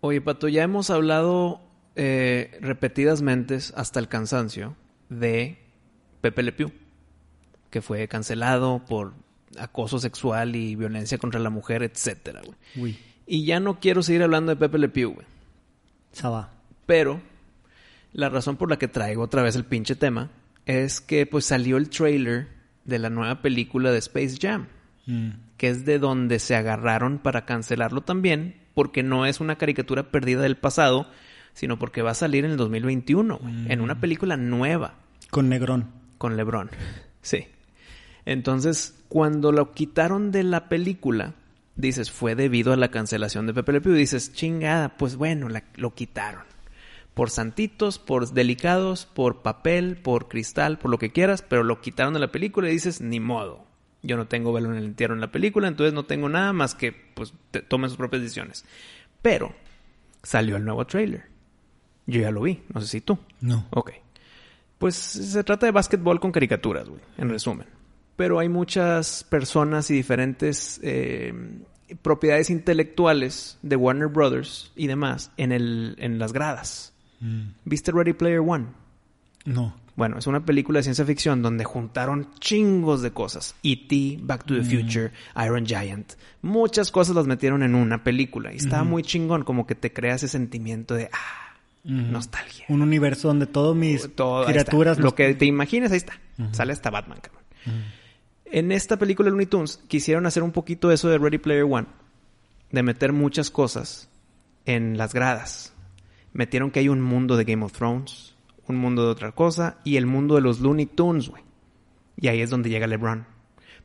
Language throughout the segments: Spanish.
Oye, Pato, ya hemos hablado eh, repetidas mentes hasta el cansancio de Pepe Le Pew, que fue cancelado por acoso sexual y violencia contra la mujer, etcétera, güey. Uy, Y ya no quiero seguir hablando de Pepe Le Pew, güey. Saba. Pero la razón por la que traigo otra vez el pinche tema es que pues salió el trailer de la nueva película de Space Jam, Mm. que es de donde se agarraron para cancelarlo también, porque no es una caricatura perdida del pasado, sino porque va a salir en el 2021, güey, en una película nueva Con Negrón. con LeBron. Sí. Entonces, cuando lo quitaron de la película, dices, fue debido a la cancelación de Pepe Le Pew. Dices, chingada, pues bueno, la- lo quitaron. Por santitos, por delicados, por papel, por cristal, por lo que quieras, pero lo quitaron de la película y dices, ni modo. Yo no tengo velo en el entierro en la película, entonces no tengo nada más que, pues, te- tomen sus propias decisiones. Pero, salió el nuevo trailer. Yo ya lo vi, no sé si tú. No. Ok. Pues se trata de básquetbol con caricaturas, güey, en resumen. Pero hay muchas personas y diferentes eh, propiedades intelectuales de Warner Brothers y demás en, el, en las gradas. Mm. ¿Viste Ready Player One? No. Bueno, es una película de ciencia ficción donde juntaron chingos de cosas. E.T., Back to the Future, Iron Giant. Muchas cosas las metieron en una película. Y estaba muy chingón, como que te crea ese sentimiento de, ah, nostalgia. Un universo donde todos mis Todo, criaturas... Lo que te imagines, ahí está. Sale hasta Batman, cabrón. En esta película de Looney Tunes quisieron hacer un poquito eso de Ready Player One. De meter muchas cosas en las gradas. Metieron que hay un mundo de Game of Thrones, un mundo de otra cosa y el mundo de los Looney Tunes, güey. Y ahí es donde llega LeBron.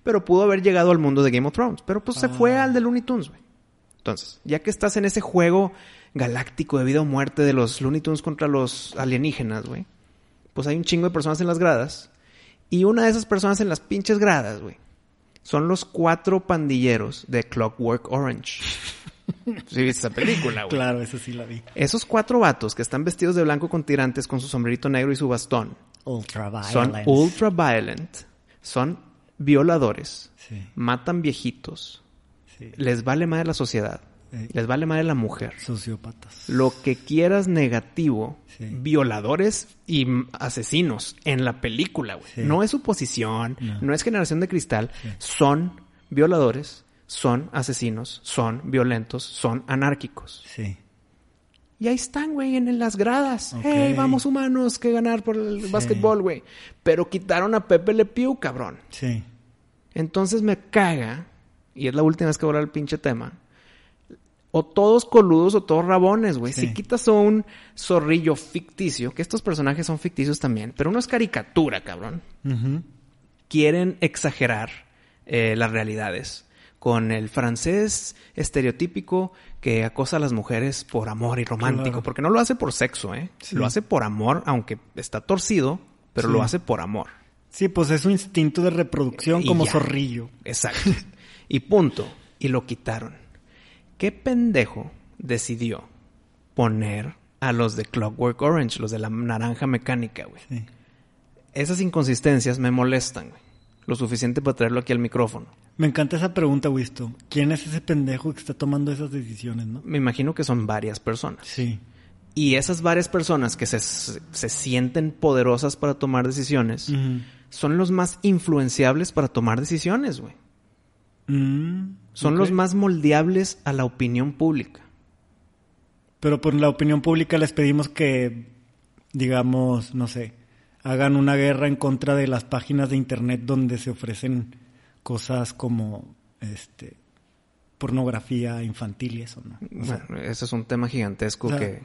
Pero pudo haber llegado al mundo de Game of Thrones, pero pues se fue al de Looney Tunes, güey. Entonces, ya que estás en ese juego galáctico de vida o muerte de los Looney Tunes contra los alienígenas, güey, pues hay un chingo de personas en las gradas. Y una de esas personas en las pinches gradas, güey, son los cuatro pandilleros de Clockwork Orange. Sí, viste esa película, güey. Claro, esa sí la vi. Esos cuatro vatos que están vestidos de blanco con tirantes con su sombrerito negro y su bastón Ultraviolence. son ultra violent, son violadores, Sí, matan viejitos, sí. les vale madre la sociedad, Eh. les vale madre la mujer. Sociópatas. Lo que quieras negativo, Sí. violadores y asesinos en la película, güey. Sí. No es suposición, No. no. es generación de cristal, Sí. son violadores, son asesinos, son violentos, son anárquicos. Sí. Y ahí están, güey, en, las gradas. Hey, vamos humanos, que ganar por el Sí. básquetbol, güey. Pero quitaron a Pepe Le Pew, cabrón. Sí. Entonces me caga, y es la última vez que voy a hablar del pinche tema. O todos coludos o todos rabones, güey. Sí. Si quitas a un zorrillo ficticio, que estos personajes son ficticios también, pero uno es caricatura, cabrón. Quieren exagerar eh, las realidades con el francés estereotípico que acosa a las mujeres por amor y romántico. Claro. Porque no lo hace por sexo, ¿eh? Sí. Lo hace por amor, aunque está torcido, pero Sí. lo hace por amor. Sí, pues es su instinto de reproducción Y como ya. zorrillo. Exacto. y punto. Y lo quitaron. ¿Qué pendejo decidió poner a los de Clockwork Orange, los de la naranja mecánica, güey? Sí. Esas inconsistencias me molestan, güey. Lo suficiente para traerlo aquí al micrófono. Me encanta esa pregunta, Wisto. ¿Quién es ese pendejo que está tomando esas decisiones, no? Me imagino que son varias personas. Sí. Y esas varias personas que se, se sienten poderosas para tomar decisiones son los más influenciables para tomar decisiones, güey. Mm, Son los más moldeables a la opinión pública. Pero por la opinión pública les pedimos que, digamos, no sé, hagan una guerra en contra de las páginas de internet donde se ofrecen cosas como, este, pornografía infantil y eso, ¿no? O sea, Bueno, ese es un tema gigantesco o sea, que...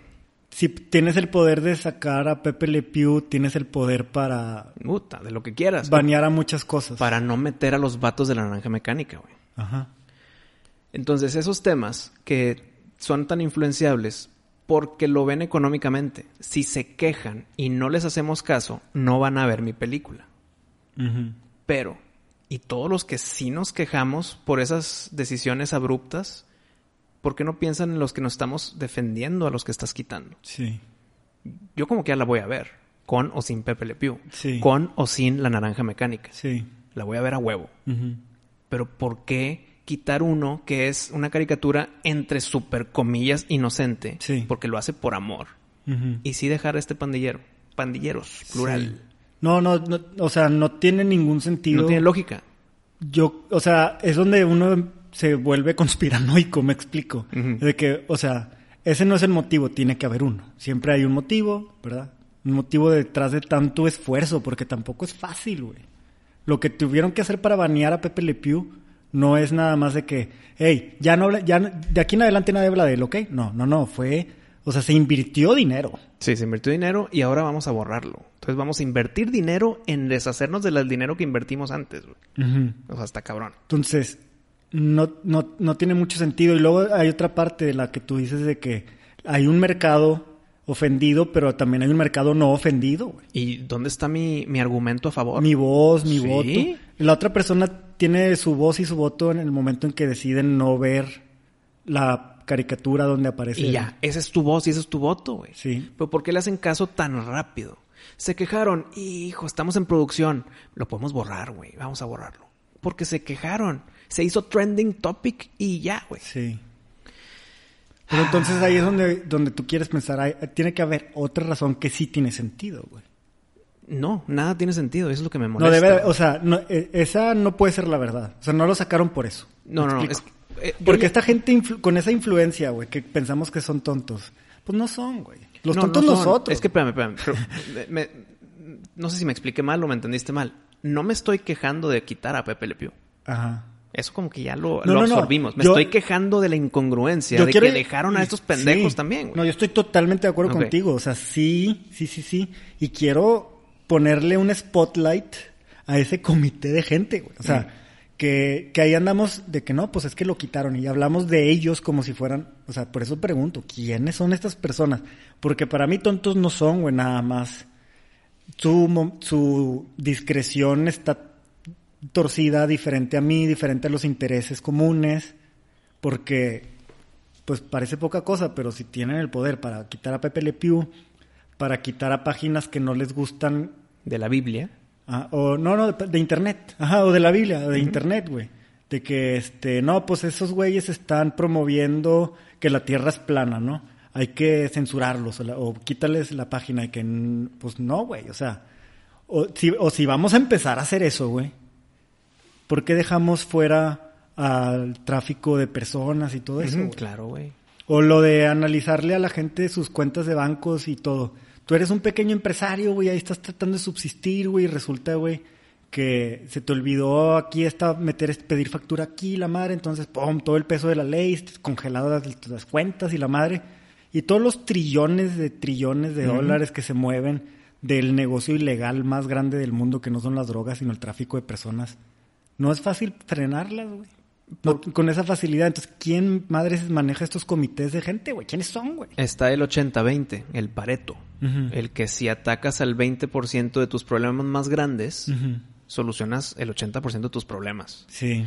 si tienes el poder de sacar a Pepe Le Pew, tienes el poder para Puta, de lo que quieras. banear a muchas cosas. Para no meter a los vatos de la naranja mecánica, güey. Ajá. Entonces, esos temas que son tan influenciables porque lo ven económicamente. Si se quejan y no les hacemos caso, no van a ver mi película. Pero, y todos los que sí nos quejamos por esas decisiones abruptas, ¿por qué no piensan en los que nos estamos defendiendo a los que estás quitando? Sí. Yo como que ya la voy a ver, con o sin Pepe Le Pew, Sí. con o sin la naranja mecánica. Sí. La voy a ver a huevo. Pero ¿por qué quitar uno que es una caricatura entre super comillas inocente? Sí. Porque lo hace por amor. Y sí dejar a este pandillero. Pandilleros, plural. Sí. No, no, no, o sea, no tiene ningún sentido. No tiene lógica. Yo, o sea, es donde uno se vuelve conspiranoico, me explico. De que, o sea, ese no es el motivo, tiene que haber uno. Siempre hay un motivo, ¿verdad? Un motivo detrás de tanto esfuerzo, porque tampoco es fácil, güey. Lo que tuvieron que hacer para banear a Pepe Le Pew no es nada más de que, hey, ya no ya no- de aquí en adelante nadie habla de él, ¿ok? No, no, no, fue, o sea, se invirtió dinero. Sí, se invirtió dinero y ahora vamos a borrarlo. Entonces vamos a invertir dinero en deshacernos del dinero que invertimos antes. güey. O sea, está cabrón. Entonces, no, no, no tiene mucho sentido. Y luego hay otra parte de la que tú dices de que hay un mercado ofendido, pero también hay un mercado no ofendido. güey. ¿Y dónde está mi, mi argumento a favor? Mi voz, mi Sí. voto. La otra persona tiene su voz y su voto en el momento en que deciden no ver la caricatura donde aparece. Y ya, esa es tu voz y ese es tu voto, güey. Sí. Pero ¿por qué le hacen caso tan rápido? Se quejaron, hijo, estamos en producción. Lo podemos borrar, güey. Vamos a borrarlo. Porque se quejaron. Se hizo trending topic y ya, güey. Sí. Pero entonces ahí es donde, donde tú quieres pensar, hay- tiene que haber otra razón que sí tiene sentido, güey. No, nada tiene sentido. Eso es lo que me molesta. No debe, o sea, no, eh, esa no puede ser la verdad. O sea, no lo sacaron por eso. No, ¿Me no, no. eh, Porque esta gente influ- con esa influencia, güey, que pensamos que son tontos, pues no son, güey. Los No, tontos no nosotros. Es que, espérame, espérame. pero me- me- no sé si me expliqué mal o me entendiste mal. No me estoy quejando de quitar a Pepe Le Pew. Ajá. Eso como que ya lo, No, absorbimos. Me Yo- estoy quejando de la incongruencia, Yo de quiero- que dejaron a estos pendejos Sí. también, güey. No, yo estoy totalmente de acuerdo contigo. O sea, sí, sí, sí, sí. Y quiero ponerle un spotlight a ese comité de gente, güey. O sea, que, que ahí andamos de que no, pues es que lo quitaron y hablamos de ellos como si fueran, o sea, por eso pregunto, ¿quiénes son estas personas? Porque para mí tontos no son, güey, nada más. Su, su discreción está torcida diferente a mí, diferente a los intereses comunes, porque pues parece poca cosa, pero si tienen el poder para quitar a Pepe Le Pew, para quitar a páginas que no les gustan, De la Biblia. ah, o no, no, de, internet, ajá, o de la Biblia, de internet, güey. De que, este, no, pues esos güeyes están promoviendo que la Tierra es plana, ¿no? Hay que censurarlos o, la- o quítales la página y que, pues no, güey, o sea, o si, o si vamos a empezar a hacer eso, güey, ¿por qué dejamos fuera al tráfico de personas y todo eso? Güey? claro, güey. O lo de analizarle a la gente sus cuentas de bancos y todo. Tú eres un pequeño empresario, güey, ahí estás tratando de subsistir, güey, y resulta, güey, que se te olvidó aquí está meter, pedir factura aquí, la madre, entonces, pum, todo el peso de la ley, congeladas las, las cuentas y la madre. Y todos los trillones de trillones de dólares que se mueven del negocio ilegal más grande del mundo, que no son las drogas, sino el tráfico de personas. No es fácil frenarlas, güey. No, con esa facilidad. Entonces, ¿quién madres maneja estos comités de gente, güey? ¿Quiénes son, güey? Está el 80-20, el Pareto. El que si atacas al 20% de tus problemas más grandes, solucionas el 80% de tus problemas. Sí.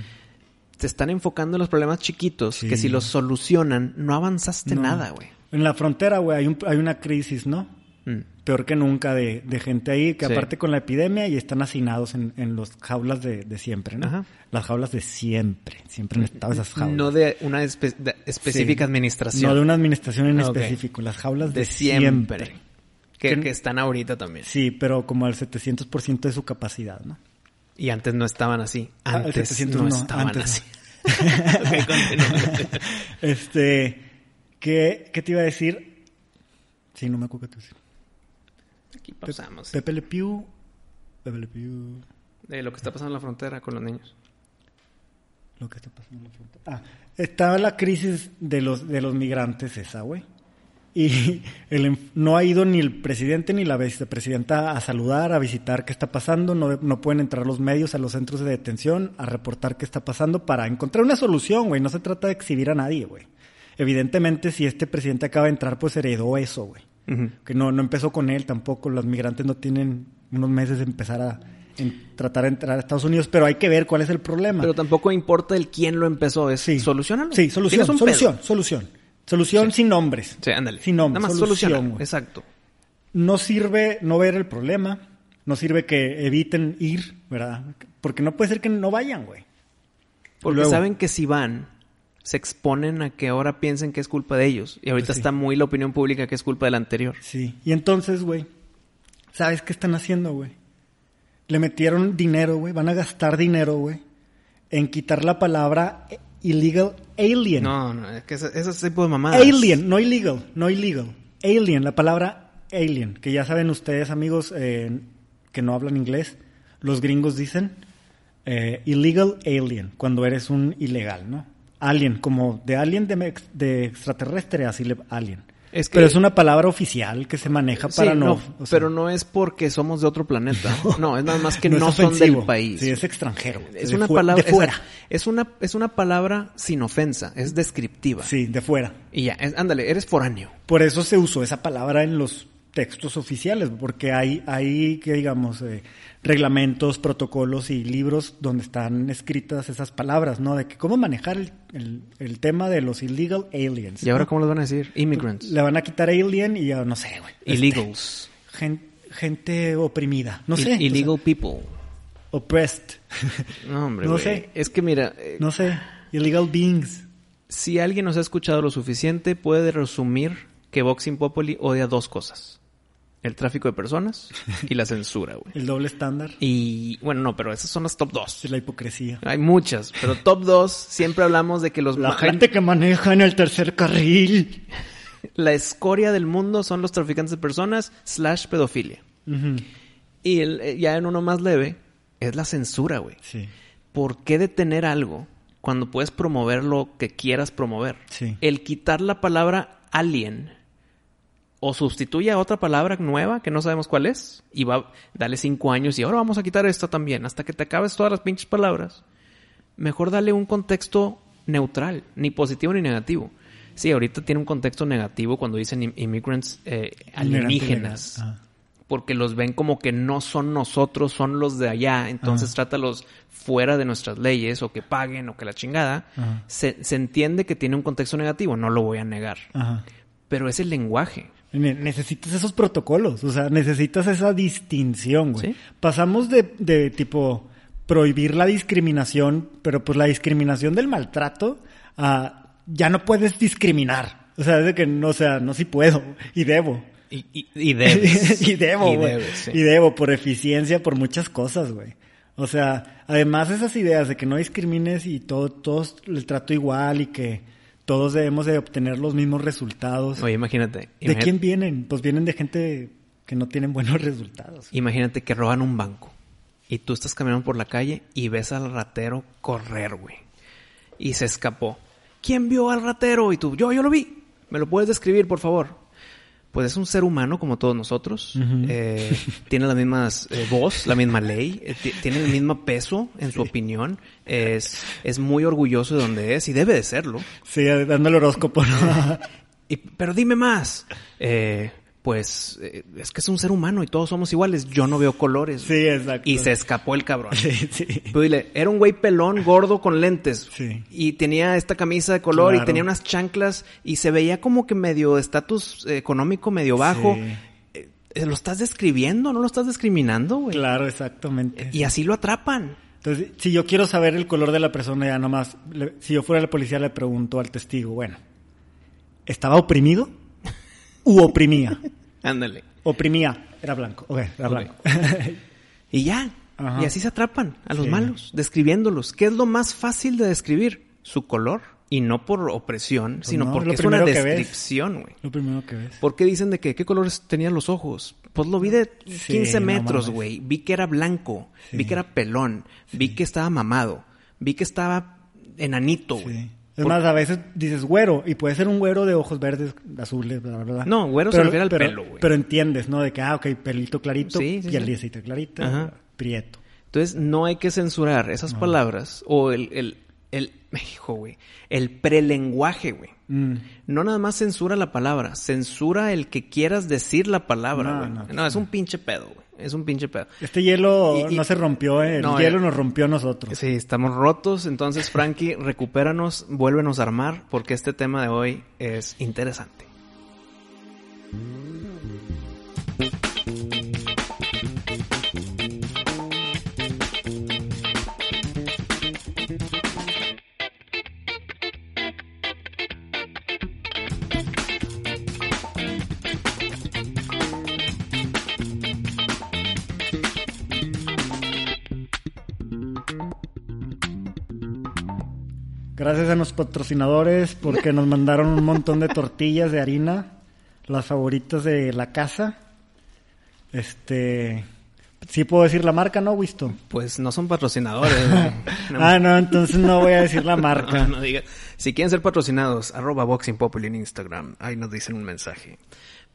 Te están enfocando en los problemas chiquitos Sí. que si los solucionan, no avanzaste No. nada, güey. En la frontera, güey, hay, un- hay una crisis, ¿no? Mm. Peor que nunca de, de gente ahí, que Sí. aparte con la epidemia y están hacinados en, en las jaulas de, de siempre, ¿no? Ajá. Las jaulas de siempre. Siempre han estado esas jaulas. No de una espe- de- específica Sí. administración. No de una administración en Ah, ok. específico. Las jaulas de, de siempre. siempre. Que, Que- que están ahorita también. Sí, pero como al 700% de su capacidad, ¿no? Y antes no estaban así. Ah, Antes 700 no, no, estaban antes así. Ok, continúa. Este, ¿qué, ¿qué te iba a decir? Sí, no me acuerdo qué te iba a decir. Aquí pasamos. Pepe Le Pew. Pepe Le Pew. De lo que está pasando en la frontera con los niños. Lo que está pasando en la frontera. Ah, estaba la crisis de los, de los migrantes esa, güey. Y el, enf- no ha ido ni el presidente ni la vicepresidenta a saludar, a visitar qué está pasando. No, no pueden entrar los medios a los centros de detención a reportar qué está pasando para encontrar una solución, güey. No se trata de exhibir a nadie, güey. evidentemente si este presidente acaba de entrar, pues heredó eso, güey. Que no, no empezó con él tampoco. Los migrantes no tienen unos meses de empezar a en- tratar de entrar a Estados Unidos, pero hay que ver cuál es el problema. Pero tampoco importa el quién lo empezó, es Sí. solucionarlo. Sí, solución, un solución, pedo. solución. Solución Sí. sin nombres. Sí, ándale. Sin nombres. Nada más solución. Exacto. No sirve no ver el problema, no sirve que eviten ir, ¿verdad? Porque no puede ser que no vayan, güey. Porque Luego. saben que si van, se exponen a que ahora piensen que es culpa de ellos. Y ahorita Pues sí. está muy la opinión pública que es culpa del anterior. Sí. Y entonces, güey, ¿sabes qué están haciendo, güey? Le metieron dinero, güey, van a gastar dinero, güey, en quitar la palabra illegal alien. No, no, es que ese, ese tipo de mamadas. Alien, no illegal, no illegal. Alien, la palabra alien, que ya saben ustedes, amigos, eh, que no hablan inglés, los gringos dicen eh, illegal alien, cuando eres un ilegal, ¿no? Alien, como de alien de, extraterrestre, así le, alien. Es que- Pero es una palabra oficial que se maneja Sí, para no... no, o sea, pero no es porque somos de otro planeta. No, es nada más que no, son ofensivo. del país. Sí, es extranjero. Es de una palabra De fuera. Es una, es una palabra sin ofensa, es descriptiva. Sí, de fuera. Y ya, es- ándale, eres foráneo. Por eso se usó esa palabra en los textos oficiales, porque hay, hay que digamos, eh, reglamentos, protocolos y libros donde están escritas esas palabras, ¿no? De que cómo manejar el, el- el tema de los illegal aliens. ¿Y ahora ¿no? cómo les van a decir? Immigrants. Le van a quitar alien y ya no sé, güey. Illegals. Este, gen- gente oprimida, no I- sé. Illegal o sea, people. oppressed. No, hombre, No sé. Es que mira, eh, no sé. Illegal beings. si alguien nos ha escuchado lo suficiente, puede resumir que Boxing Populi odia dos cosas. El tráfico de personas y la censura, güey. El doble estándar. Y bueno, no, pero esas son las top dos. Es la hipocresía. Hay muchas, pero top dos siempre hablamos de que los La gente que maneja en el tercer carril. la escoria del mundo son los traficantes de personas slash pedofilia. Y el- eh, ya en uno más leve es la censura, güey. Sí. ¿Por qué detener algo cuando puedes promover lo que quieras promover? Sí. El quitar la palabra alien o sustituye a otra palabra nueva que no sabemos cuál es y va, dale cinco años y ahora vamos a quitar esto también hasta que te acabes todas las pinches palabras. Mejor dale un contexto neutral, ni positivo ni negativo. Sí, ahorita tiene un contexto negativo cuando dicen im- immigrants eh, alienígenas Ajá. porque los ven como que no son nosotros, son los de allá, entonces Ajá. trátalos fuera de nuestras leyes o que paguen o que la chingada. Ajá. Se, se entiende que tiene un contexto negativo, no lo voy a negar, pero es el lenguaje. Ne- Necesitas esos protocolos, o sea, necesitas esa distinción, güey. Sí. Pasamos de, de tipo prohibir la discriminación, pero pues la discriminación del maltrato a ya no puedes discriminar. O sea, es de que no, o sea, no si puedo y debo. Y, y, y debes. y debo, Y güey. debes, sí. Y debo por eficiencia, por muchas cosas, güey. O sea, además esas ideas de que no discrimines y todo, todos el trato igual y que todos debemos de obtener los mismos resultados. Oye, imagínate. ¿De quién vienen? Pues vienen de gente que no tienen buenos resultados. Imagínate que roban un banco y tú estás caminando por la calle y ves al ratero correr, güey. Y se escapó. ¿Quién vio al ratero? Y tú, yo, yo lo vi. ¿Me lo puedes describir, por favor? Pues es un ser humano como todos nosotros. Eh, tiene la misma voz, la misma ley. eh, ti- tiene el mismo peso en su opinión. Es, es muy orgulloso de donde es y debe de serlo. Sí, dando el horóscopo, ¿no? Y, pero dime más. Eh, pues eh, es que es un ser humano y todos somos iguales. Yo no veo colores. sí, exacto. Y se escapó el cabrón. Sí, sí. Pero dile, era un güey pelón, gordo, con lentes. Sí. Y tenía esta camisa de color Claro. y tenía unas chanclas y se veía como que medio estatus económico, medio bajo. Sí. Eh, eh, ¿Lo estás describiendo? ¿No lo estás discriminando, güey? Claro, exactamente. Y así lo atrapan. Entonces, si yo quiero saber el color de la persona, ya nomás, le- si yo fuera la policía, le pregunto al testigo, bueno, ¿estaba oprimido? ¿U oprimía? Ándale. Oprimía, era blanco. Ok, era blanco. Y ya. Ajá. Y así se atrapan a los Sí. malos, describiéndolos. ¿Qué es lo más fácil de describir? Su color. Y no por opresión, sino Pues no, porque es una descripción, güey. Lo primero que ves. ¿Por qué dicen de que qué colores tenían los ojos? Pues lo vi de Sí, 15 no metros, güey. vi que era blanco, Sí. vi que era pelón, vi que estaba mamado, vi que estaba enanito, güey. Es más, a veces dices güero, y puede ser un güero de ojos verdes, azules, bla, bla, bla. No, güero se Pero- refiere al pero- pelo, güey. Pero entiendes, ¿no? De que, ah, ok, pelito clarito, Sí, sí, piel sí. clarita, Ajá. prieto. Entonces no hay que censurar esas palabras o el, el, el, hijo, güey, el prelenguaje, güey. Mm. No nada más censura la palabra, censura el que quieras decir la palabra, No, güey. no, No, es un pinche pedo, güey. Es un pinche pedo. Este hielo Y- y- no se rompió, eh. el hielo eh. nos rompió a nosotros. Sí, estamos rotos. Entonces, Frankie, recupéranos, vuélvenos a armar, porque este tema de hoy es interesante. Gracias a los patrocinadores porque nos mandaron un montón de tortillas de harina, las favoritas de la casa. Este, sí puedo decir la marca, ¿no, Wisto? Pues no son patrocinadores. No, Ah, no, entonces no voy a decir la marca. no, no diga. Si quieren ser patrocinados, arroba Boxing Populi en Instagram. Ahí nos dicen un mensaje.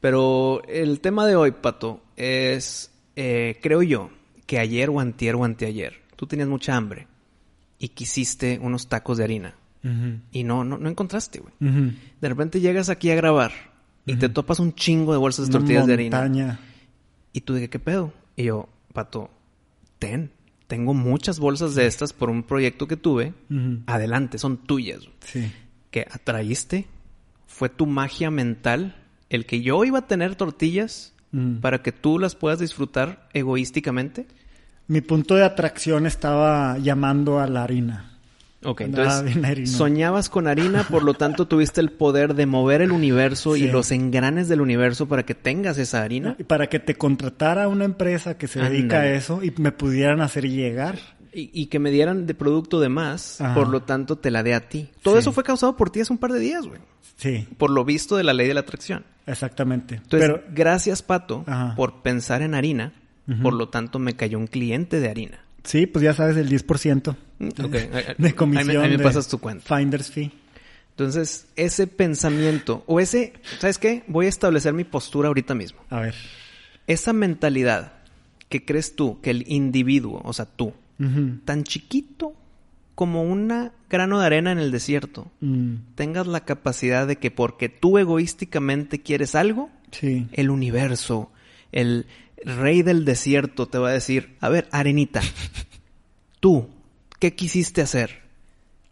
Pero el tema de hoy, Pato, es, eh, creo yo, que ayer o antier o anteayer, tú tenías mucha hambre y quisiste unos tacos de harina. Y no, no, no encontraste, güey. De repente llegas aquí a grabar y te topas un chingo de bolsas de Una tortillas de harina. Y tú dije, ¿qué pedo? Y yo, Pato, ten. Tengo muchas bolsas de estas por un proyecto que tuve. Adelante, son tuyas. Sí. Que atraíste. Fue tu magia mental. El que yo iba a tener tortillas para que tú las puedas disfrutar egoísticamente. Mi punto de atracción estaba llamando a la harina. Ok, Andaba entonces soñabas con harina, por lo tanto tuviste el poder de mover el universo y los engranes del universo para que tengas esa harina. Y para que te contratara una empresa que se dedica a eso y me pudieran hacer llegar. Y, y que me dieran de producto de más, Ajá. por lo tanto te la dé a ti. Todo Sí. eso fue causado por ti hace un par de días, güey. Sí, Por lo visto de la ley de la atracción. exactamente. Entonces, Pero gracias, Pato, Ajá. por pensar en harina. Por lo tanto, me cayó un cliente de harina. sí, pues ya sabes el 10% De comisión. Ahí me, ahí me de pasas tu cuenta. Finder's fee. Entonces, ese pensamiento, o ese, ¿sabes qué? Voy a establecer mi postura ahorita mismo. A ver. Esa mentalidad que crees tú, que el individuo, o sea, tú, tan chiquito como un grano de arena en el desierto, Mm, tengas la capacidad de que porque tú egoísticamente quieres algo, sí. el universo, el rey del desierto te va a decir, a ver, arenita, tú, ¿qué quisiste hacer?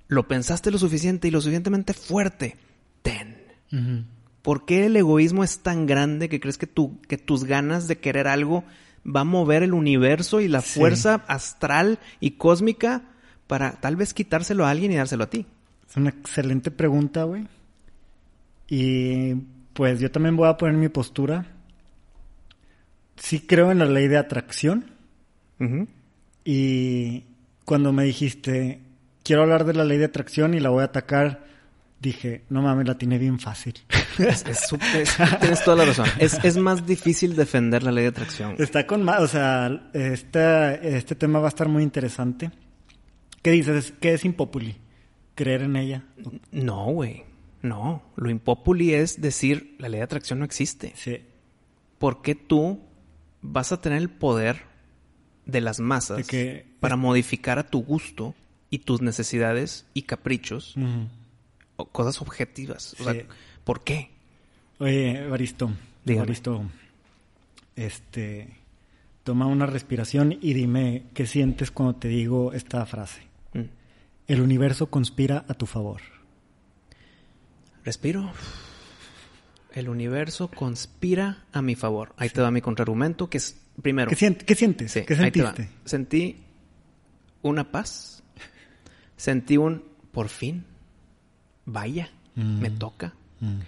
¿Lo pensaste lo suficiente y lo suficientemente fuerte? Ten. ¿Por qué el egoísmo es tan grande que crees que, tú, que tus ganas de querer algo va a mover el universo y la Sí. fuerza astral y cósmica para tal vez quitárselo a alguien y dárselo a ti? Es una excelente pregunta, güey. Y pues yo también voy a poner mi postura. Sí creo en la ley de atracción. Y cuando me dijiste, quiero hablar de la ley de atracción y la voy a atacar, dije, no mames, la tiene bien fácil. Es, es tienes toda la razón. Es, más difícil defender la ley de atracción. Está con más, o sea, esta- este tema va a estar muy interesante. ¿Qué dices? ¿Qué es impopuli? ¿Creer en ella? No, güey. No. Lo impopuli es decir, la ley de atracción no existe. Sí. ¿Por qué tú vas a tener el poder de las masas De que- para modificar a tu gusto y tus necesidades y caprichos o cosas objetivas? O Sí. sea, ¿por qué? Oye, Evaristo, Dígame. Evaristo, este, toma una respiración y dime qué sientes cuando te digo esta frase. Mm. El universo conspira a tu favor. Respiro. El universo conspira a mi favor. Ahí te va mi contraargumento, que es primero. ¿Qué, sient- qué sientes? Sí, ¿Qué sentiste? Sentí una paz. Sentí un por fin. Vaya, Mm. me toca. Mm.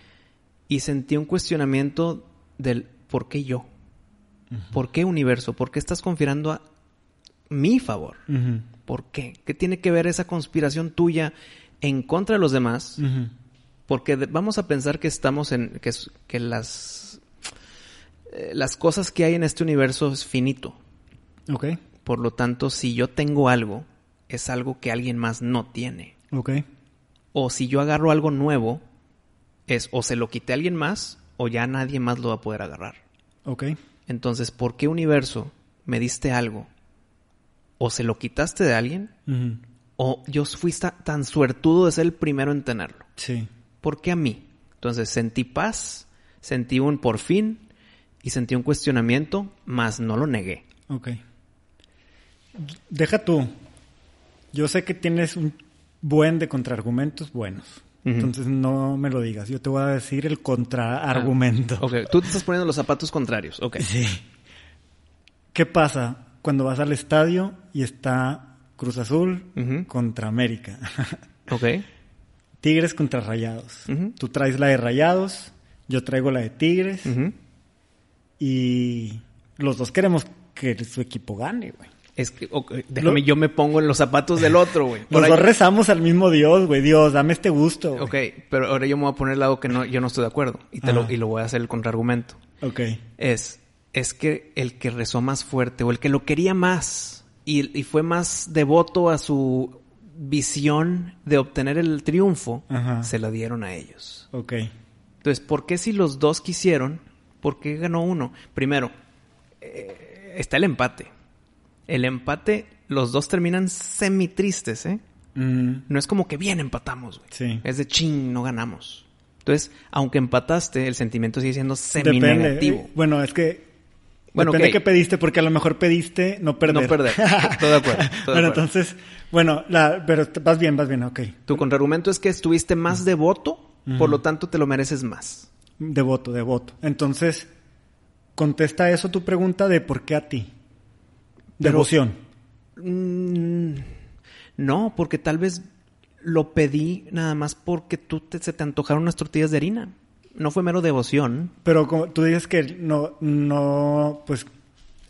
Y sentí un cuestionamiento del ¿por qué yo? ¿Por qué universo? ¿Por qué estás conspirando a mi favor? ¿Por qué? ¿Qué tiene que ver esa conspiración tuya en contra de los demás? Porque vamos a pensar que estamos en que, que las eh, las cosas que hay en este universo es finito. Ok, Por lo tanto, si yo tengo algo, es algo que alguien más no tiene. ok. O si yo agarro algo nuevo, es o se lo quité a alguien más o ya nadie más lo va a poder agarrar. Ok. Entonces, ¿por qué universo me diste algo? O se lo quitaste de alguien o yo fui ta- tan suertudo de ser el primero en tenerlo. Sí. ¿Por qué a mí? Entonces sentí paz, sentí un por fin y sentí un cuestionamiento, mas no lo negué. Ok. Deja tú. Yo sé que tienes un buen de contraargumentos buenos. Entonces no me lo digas. Yo te voy a decir el contraargumento. Ok, tú te estás poniendo los zapatos contrarios. Ok. Sí. ¿Qué pasa cuando vas al estadio y está Cruz Azul contra América? Ok. Tigres contra Rayados. Tú traes la de Rayados, yo traigo la de Tigres. Y los dos queremos que su equipo gane, güey. Es que, ok, déjame, Lo- yo me pongo en los zapatos del otro, güey. Los ahí- dos rezamos al mismo Dios, güey. Dios, dame este gusto. güey. Ok, pero ahora yo me voy a poner el lado que no, yo no estoy de acuerdo. Y, te lo, y lo voy a hacer el contraargumento. Ok. Es, es que el que rezó más fuerte o el que lo quería más y, y fue más devoto a su visión de obtener el triunfo, Ajá. se la dieron a ellos. Ok. Entonces, ¿por qué si los dos quisieron, por qué ganó uno? Primero, eh, está el empate. El empate, los dos terminan semi tristes, ¿eh? Mm, No es como que bien empatamos, güey. Sí. Es de ching, no ganamos. Entonces, aunque empataste, el sentimiento sigue siendo Depende. semi-negativo. Eh, Bueno, es que. Bueno, depende ok. qué pediste, porque a lo mejor pediste no perder. No perder. Estoy de acuerdo, de bueno, acuerdo. entonces. Bueno, la, pero vas bien, vas bien, ok. Tu contraargumento es que estuviste más devoto, por lo tanto te lo mereces más. Devoto, devoto. Entonces, contesta eso tu pregunta de por qué a ti. Devoción. Mm, no, porque tal vez lo pedí nada más porque tú te- se te antojaron unas tortillas de harina. No fue mero devoción. Pero como tú dices que no, no, pues,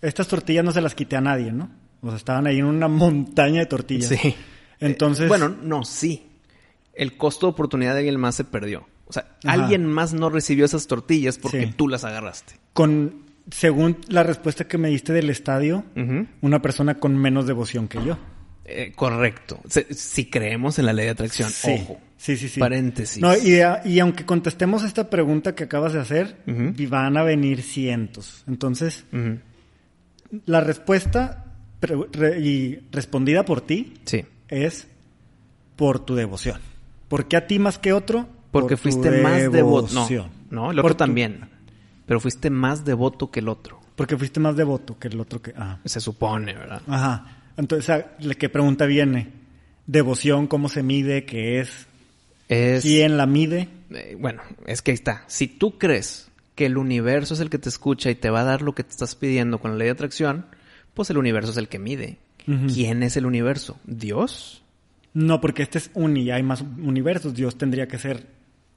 estas tortillas no se las quité a nadie, ¿no? O sea, estaban ahí en una montaña de tortillas. Sí. Entonces. Eh, bueno, no, sí. El costo de oportunidad de alguien más se perdió. O sea, Ajá. alguien más no recibió esas tortillas porque Sí. tú las agarraste. con, según la respuesta que me diste del estadio, una persona con menos devoción que yo. Eh, correcto. Se- si creemos en la ley de atracción, Sí, ojo. sí, sí, sí. Paréntesis. No, y, aunque contestemos esta pregunta que acabas de hacer, van a venir cientos. Entonces, la respuesta pre- re- y respondida por ti Sí. es por tu devoción. ¿Por qué a ti más que otro? Porque Por fuiste más devoto. No, no, el otro tu- también. Pero fuiste más devoto que el otro. Porque fuiste más devoto que el otro que... Ah. Se supone, ¿verdad? Ajá. Entonces, ah, la que pregunta viene, devoción, ¿cómo se mide? ¿Qué es? Es. ¿Quién la mide? eh, bueno, es que ahí está. Si tú crees que el universo es el que te escucha y te va a dar lo que te estás pidiendo con la ley de atracción, pues el universo es el que mide. ¿Quién es el universo? ¿Dios? No, porque este es un y hay más universos. Dios tendría que ser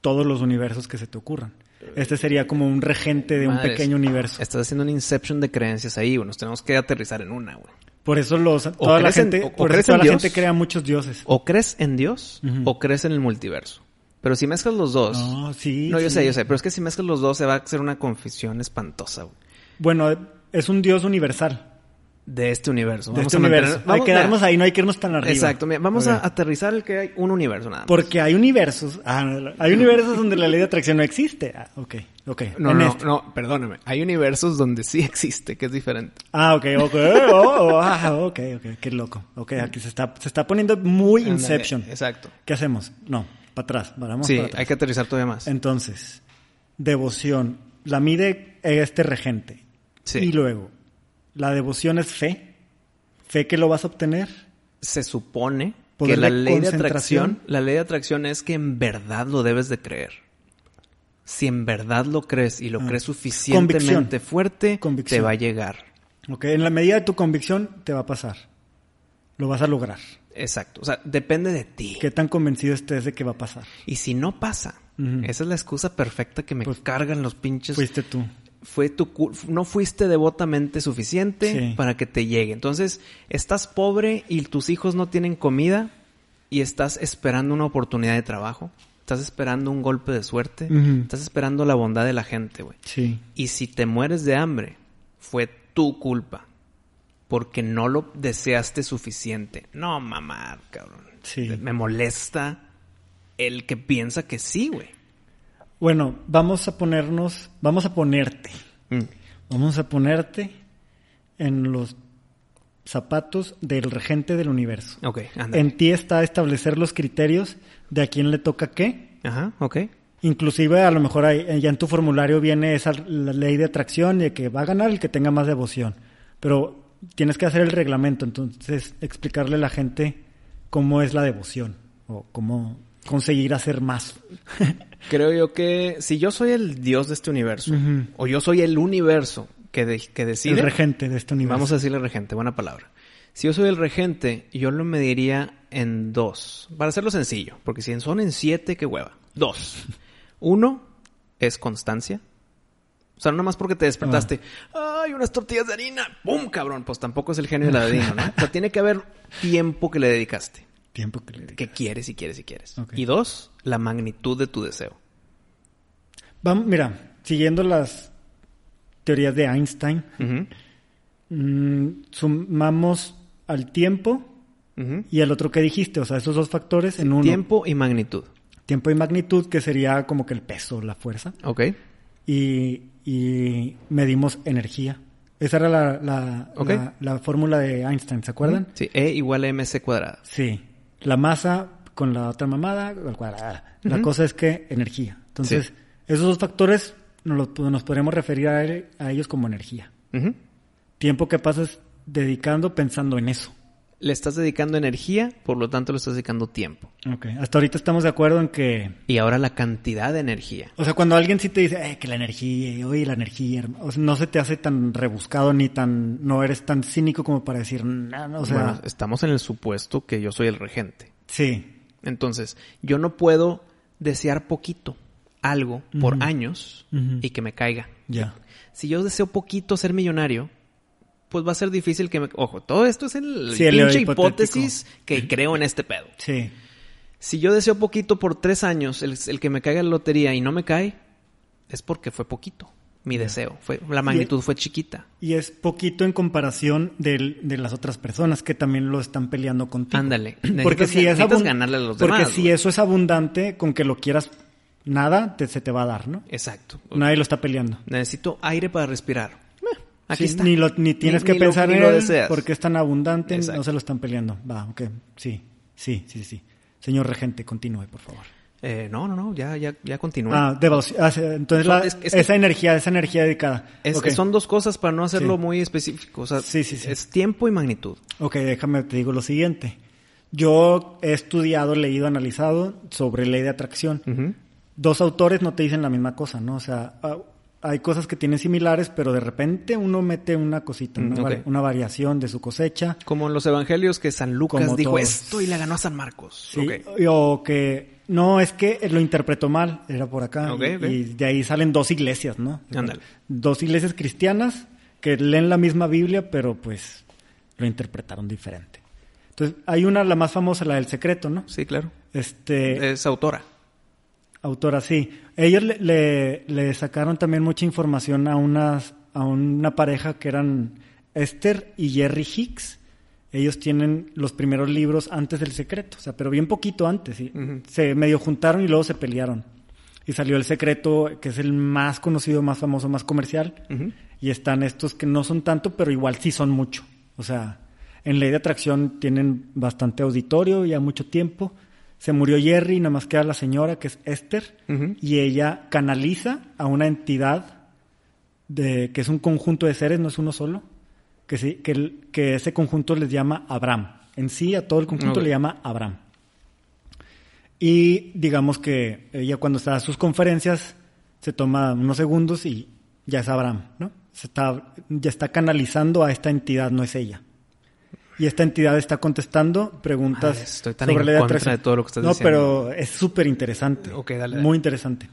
todos los universos que se te ocurran. Este sería como un regente de un pequeño universo. Estás haciendo un inception de creencias ahí, güey. Nos tenemos que aterrizar en una, güey. Por eso los toda la crees en- gente, o- por eso toda la Dios. gente crea muchos dioses. O crees en Dios o crees en el multiverso. Pero si mezclas los dos. No, sí, No, yo sí. sé, yo sé. Pero es que si mezclas los dos se va a hacer una confusión espantosa, güey. Bueno, es un dios universal. De este universo. De Vamos este a mantener- universo. hay vamos- que quedarnos ahí, no hay que irnos tan arriba. Exacto. mira, vamos a aterrizar el que hay un universo nada más. Porque hay universos, ah, hay universos donde la ley de atracción no existe. Ah, ok, ok. No, En no, este. no, perdóname. Hay universos donde sí existe, que es diferente. Ah, ok, ok, oh, oh, ah, ok, ok, qué loco. Ok, aquí se está, se está poniendo muy Inception. Exacto. ¿Qué hacemos? No, para atrás, vamos Sí, para atrás. hay que aterrizar todavía más. Entonces, devoción, la mide este regente. Sí. Y luego, la devoción es fe. Fe que lo vas a obtener. Se supone que la ley de atracción, la ley de atracción es que en verdad lo debes de creer. Si en verdad lo crees y lo Ah. crees suficientemente Convicción. fuerte, Convicción. te va a llegar. Ok, en la medida de tu convicción te va a pasar. Lo vas a lograr. Exacto. O sea, depende de ti. ¿Qué tan convencido estés de que va a pasar? Y si no pasa, esa es la excusa perfecta que me Pues, cargan los pinches. Fuiste tú. Fue tu no fuiste devotamente suficiente Sí. para que te llegue. Entonces, estás pobre y tus hijos no tienen comida y estás esperando una oportunidad de trabajo. Estás esperando un golpe de suerte. Estás esperando la bondad de la gente, güey. Sí. Y si te mueres de hambre, fue tu culpa. Porque no lo deseaste suficiente. No, mamá, cabrón. Sí. Me molesta el que piensa que sí, güey. Bueno, vamos a ponernos, vamos a ponerte, Mm. vamos a ponerte en los zapatos del regente del universo. Ok, anda. En ti está establecer los criterios de a quién le toca qué Ajá, ok. Inclusive a lo mejor ahí- ya en tu formulario viene esa la ley de atracción de que va a ganar el que tenga más devoción. Pero tienes que hacer el reglamento, entonces explicarle a la gente cómo es la devoción o cómo conseguir hacer más. Creo yo que si yo soy el dios de este universo, o yo soy el universo que, de- que decide, el regente de este universo. vamos a decirle regente, buena palabra. Si yo soy el regente, yo lo mediría en dos. Para hacerlo sencillo, porque si son en siete, qué hueva. Dos. Uno es constancia. O sea, no nomás porque te despertaste, ¡ay, unas tortillas de harina! ¡Pum, cabrón! Pues tampoco es el genio de la harina, ¿no? O sea, tiene que haber tiempo que le dedicaste. Tiempo que le Que quieres y quieres y quieres. Y dos, la magnitud de tu deseo. Vamos, mira, siguiendo las teorías de Einstein, mm, sumamos al tiempo y al otro que dijiste, o sea, esos dos factores en uno. Tiempo y magnitud. Tiempo y magnitud, que sería como que el peso, la fuerza. Ok. Y, y medimos energía. Esa era la, la- la fórmula de Einstein, ¿se acuerdan? Sí, E igual a MC cuadrada. Sí. La masa con la otra mamada al cuadrada. La cosa es que energía. Entonces, Sí. esos dos factores nos, los- nos podremos referir a, él- a ellos como energía. Tiempo que pasas dedicando pensando en eso. Le estás dedicando energía, por lo tanto le estás dedicando tiempo. Ok. Hasta ahorita estamos de acuerdo en que Y ahora la cantidad de energía. O sea, cuando alguien sí te dice, eh, que la energía, oye, la energía, herma-", o sea, no se te hace tan rebuscado ni tan, no eres tan cínico como para decir, "No, no", o sea, bueno, estamos en el supuesto que yo soy el regente. sí, Entonces, yo no puedo desear poquito, algo, por años, y que me caiga. ya. Si yo deseo poquito ser millonario, pues va a ser difícil que me... Ojo, todo esto es el Sí, pinche hipótesis que creo en este pedo. Sí, Si yo deseo poquito por tres años, el, el que me caiga la lotería y no me cae, es porque fue poquito. Mi deseo. Fue, la magnitud fue chiquita. y es poquito en comparación del- de las otras personas que también lo están peleando contigo. Ándale. Porque si es ganarle a los Porque demás, si güey. eso es abundante, con que lo quieras nada, te- se te va a dar, ¿no? Exacto. Nadie lo está peleando. Necesito aire para respirar. Aquí Sí, está. Ni, lo- ni tienes Ni- que ni lo- pensar ni en lo él deseas. porque es tan abundante, Exacto. no se lo están peleando. Va, ok. Sí, sí, sí, sí. Señor regente, continúe, por favor. Eh, no, no, no, ya, ya, ya continúa. Ah, devoción. Ah, entonces Son- la- es- es que- esa energía, esa energía dedicada. Es Ok. que son dos cosas para no hacerlo Sí. muy específico. O sea, Sí, sí, sí. es tiempo y magnitud. Ok, déjame te digo lo siguiente. Yo he estudiado, leído, analizado sobre ley de atracción. Dos autores no te dicen la misma cosa, ¿no? O sea, ah, hay cosas que tienen similares, pero de repente uno mete una cosita, Mm, una, variación de su cosecha. Como en los evangelios que San Lucas Como dijo todos. esto y le ganó a San Marcos. Sí, Ok. O que no, es que lo interpretó mal, era por acá. Y de ahí salen dos iglesias, ¿no? Ándale. Dos iglesias cristianas que leen la misma Biblia, pero pues lo interpretaron diferente. Entonces, hay una, la más famosa, la del secreto, ¿no? Sí, claro. Este, Es autora. Autora, sí. Ellos le, le- le sacaron también mucha información a unas, a una pareja que eran Esther y Jerry Hicks. Ellos tienen los primeros libros antes del secreto, o sea, pero bien poquito antes. ¿sí? Se medio juntaron y luego se pelearon. Y salió el secreto, que es el más conocido, más famoso, más comercial. Y están estos que no son tanto, pero igual sí son mucho. O sea, en ley de atracción tienen bastante auditorio, ya mucho tiempo. Se murió Jerry, nada más queda la señora, que es Esther, y ella canaliza a una entidad de, que es un conjunto de seres, no es uno solo, que, sí, que, el- que ese conjunto les llama Abraham. En sí, a todo el conjunto le llama Abraham. Y digamos que ella cuando está a sus conferencias se toma unos segundos y ya es Abraham, ¿no? Se está, ya está canalizando a esta entidad, no es ella. Y esta entidad está contestando preguntas Ay, estoy tan sobre en la contra atracción. de todo lo que estás no, diciendo. pero es súper interesante. Ok, dale, dale. Muy interesante.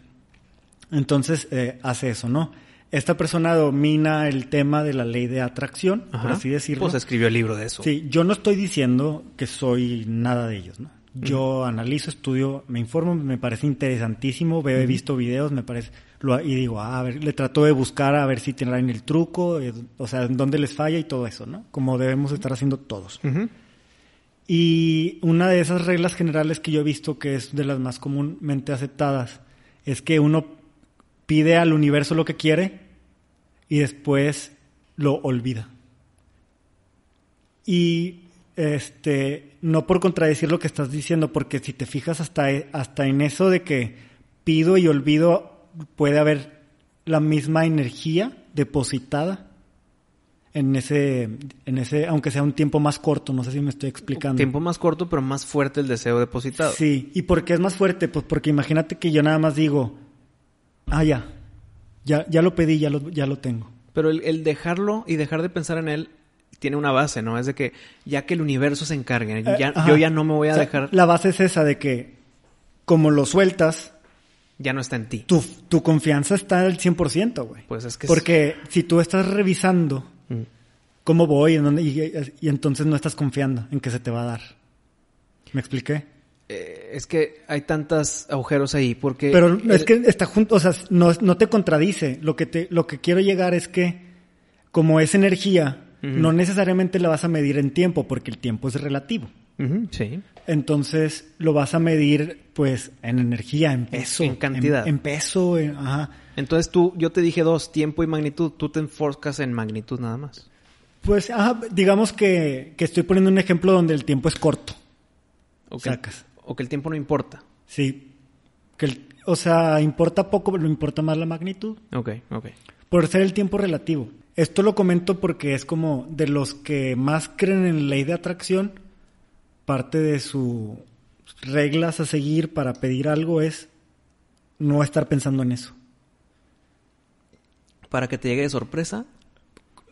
Entonces eh, hace eso, ¿no? Esta persona domina el tema de la ley de atracción, por así decirlo. Pues escribió el libro de eso. Sí, yo no estoy diciendo que soy nada de ellos, ¿no? Yo analizo, estudio, me informo, me parece interesantísimo, veo, he visto videos, me parece, lo- y digo, ah, a ver, le trato de buscar a ver si tienen el truco, eh, o sea, en dónde les falla y todo eso, ¿no? Como debemos estar haciendo todos. Y una de esas reglas generales que yo he visto que es de las más comúnmente aceptadas es que uno pide al universo lo que quiere y después lo olvida. Y este, no por contradecir lo que estás diciendo, porque si te fijas hasta, e, hasta en eso de que pido y olvido, puede haber la misma energía depositada en ese, en ese, aunque sea un tiempo más corto, no sé si me estoy explicando. Tiempo más corto, pero más fuerte el deseo depositado. Sí, ¿y por qué es más fuerte? Pues porque imagínate que yo nada más digo, ah, ya, ya, ya lo pedí, ya lo, ya lo tengo. Pero el, el dejarlo y dejar de pensar en él tiene una base, ¿no? Es de que ya que el universo se encargue, Eh, ya- yo ya no me voy a O sea, dejar, La base es esa de que, como lo sueltas, ya no está en ti. tu, tu confianza está al 100%, güey. Pues es que es- Porque si tú estás revisando Mm. cómo voy y, y entonces no estás confiando en que se te va a dar. ¿Me expliqué? Eh, es que hay tantos agujeros ahí porque... Pero el- es que está junto, o sea, no, no te contradice. Lo que, te, lo que quiero llegar es que, como es energía, No necesariamente la vas a medir en tiempo, porque el tiempo es relativo. Sí. Entonces lo vas a medir, pues, en energía, en peso. en cantidad. En, en peso, en- ajá. Entonces tú, yo te dije dos, tiempo y magnitud. Tú te enfocas en magnitud nada más. Pues, ajá, digamos que, que estoy poniendo un ejemplo donde el tiempo es corto. O que, Sacas. o que el tiempo no importa. Sí. Que el- o sea, importa poco, pero importa más la magnitud. Ok, ok. Por ser el tiempo relativo. Esto lo comento porque es como de los que más creen en la ley de atracción, parte de sus reglas a seguir para pedir algo es no estar pensando en eso. Para que te llegue de sorpresa,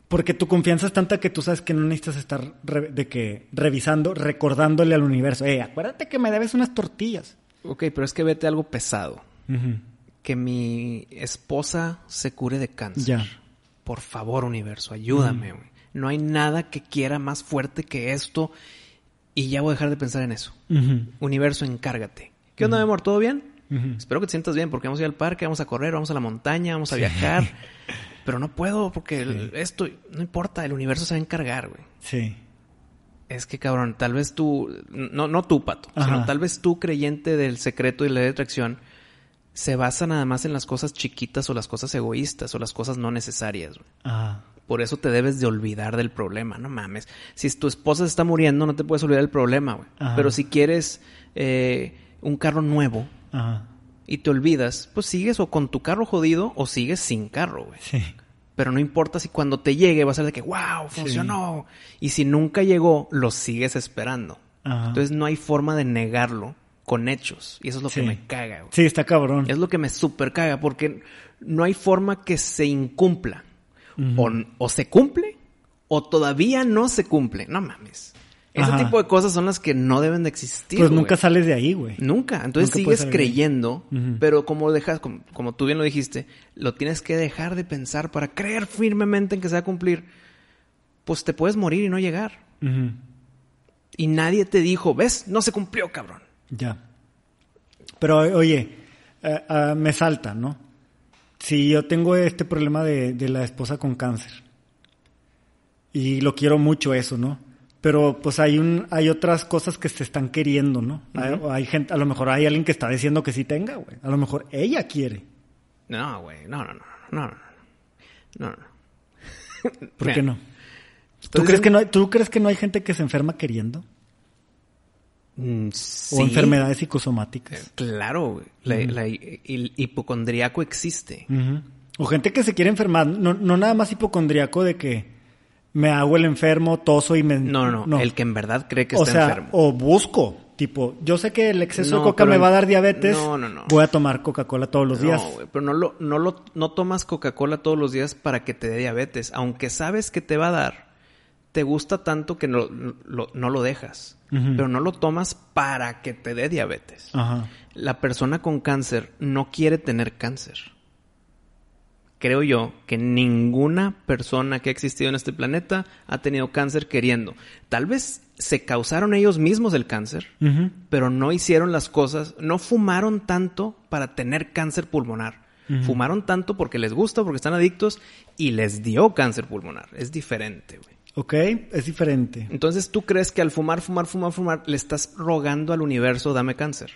Porque tu confianza es tanta que tú sabes que no necesitas estar re- de que revisando, recordándole al universo, eh, acuérdate que me debes unas tortillas. ok, pero es que vete algo pesado. Que mi esposa se cure de cáncer. Ya. Por favor, universo, ayúdame, güey. No hay nada que quiera más fuerte que esto y ya voy a dejar de pensar en eso. Universo, encárgate. ¿Qué onda, mi amor? ¿Todo bien? Espero que te sientas bien porque vamos a ir al parque, vamos a correr, vamos a la montaña, vamos a viajar. Pero no puedo porque el- esto, no importa, el universo se va a encargar, güey. Sí. Es que cabrón, tal vez tú, no, no tú, Pato, Ajá. sino tal vez tú, creyente del secreto y la ley de atracción, se basa nada más en las cosas chiquitas o las cosas egoístas o las cosas no necesarias. Ah. Por eso te debes de olvidar del problema, no mames. Si tu esposa se está muriendo, no te puedes olvidar del problema, güey. Ajá. Pero si quieres eh, un carro nuevo Ajá. y te olvidas, pues sigues o con tu carro jodido o sigues sin carro, güey. Sí. Pero no importa si cuando te llegue va a ser de que, wow, funcionó. Y si nunca llegó, lo sigues esperando. Ajá. Entonces no hay forma de negarlo con hechos. Y eso es lo Sí. que me caga, güey. Sí, está cabrón. Es lo que me super caga porque no hay forma que se incumpla. o, o se cumple o todavía no se cumple. No mames. Ese Ajá. tipo de cosas son las que no deben de existir. Pues güey. nunca sales de ahí, güey. Nunca. Entonces Nunca sigues creyendo, pero como dejas, como, como tú bien lo dijiste, lo tienes que dejar de pensar para creer firmemente en que se va a cumplir. Pues te puedes morir y no llegar. Y nadie te dijo, ves, no se cumplió, cabrón. Ya. Pero oye, eh, ah, me salta, ¿no? Si yo tengo este problema de, de, la esposa con cáncer y lo quiero mucho eso, ¿no? Pero pues hay un hay otras cosas que se están queriendo, ¿no? Hay, gente, a lo mejor hay alguien que está diciendo que sí tenga, güey. A lo mejor ella quiere. No, güey, no, no, no, no, no, no, no. ¿Por qué no? ¿Tú, crees que no ¿Tú crees que no hay gente que se enferma queriendo? Mm, ¿O sí. enfermedades psicosomáticas? Claro. La- la- el hipocondriaco existe. O gente que se quiere enfermar, no, no nada más hipocondriaco de que me hago el enfermo, toso y me... No, no, no, El que en verdad cree que o está sea, enfermo. o busco, tipo, yo sé que el exceso No, de coca me va a dar diabetes, No, no, no. voy a tomar Coca-Cola todos los días. No, güey, pero no lo, no lo, no tomas Coca-Cola todos los días para que te dé diabetes. Aunque sabes que te va a dar, te gusta tanto que no lo, no lo dejas. Pero no lo tomas para que te dé diabetes. Ajá. La persona con cáncer no quiere tener cáncer. Creo yo que ninguna persona que ha existido en este planeta ha tenido cáncer queriendo. Tal vez se causaron ellos mismos el cáncer, pero no hicieron las cosas, no fumaron tanto para tener cáncer pulmonar. Fumaron tanto porque les gusta, porque están adictos y les dio cáncer pulmonar. Es diferente, güey. Ok, es diferente. Entonces tú crees que al fumar, fumar, fumar, fumar, le estás rogando al universo, dame cáncer.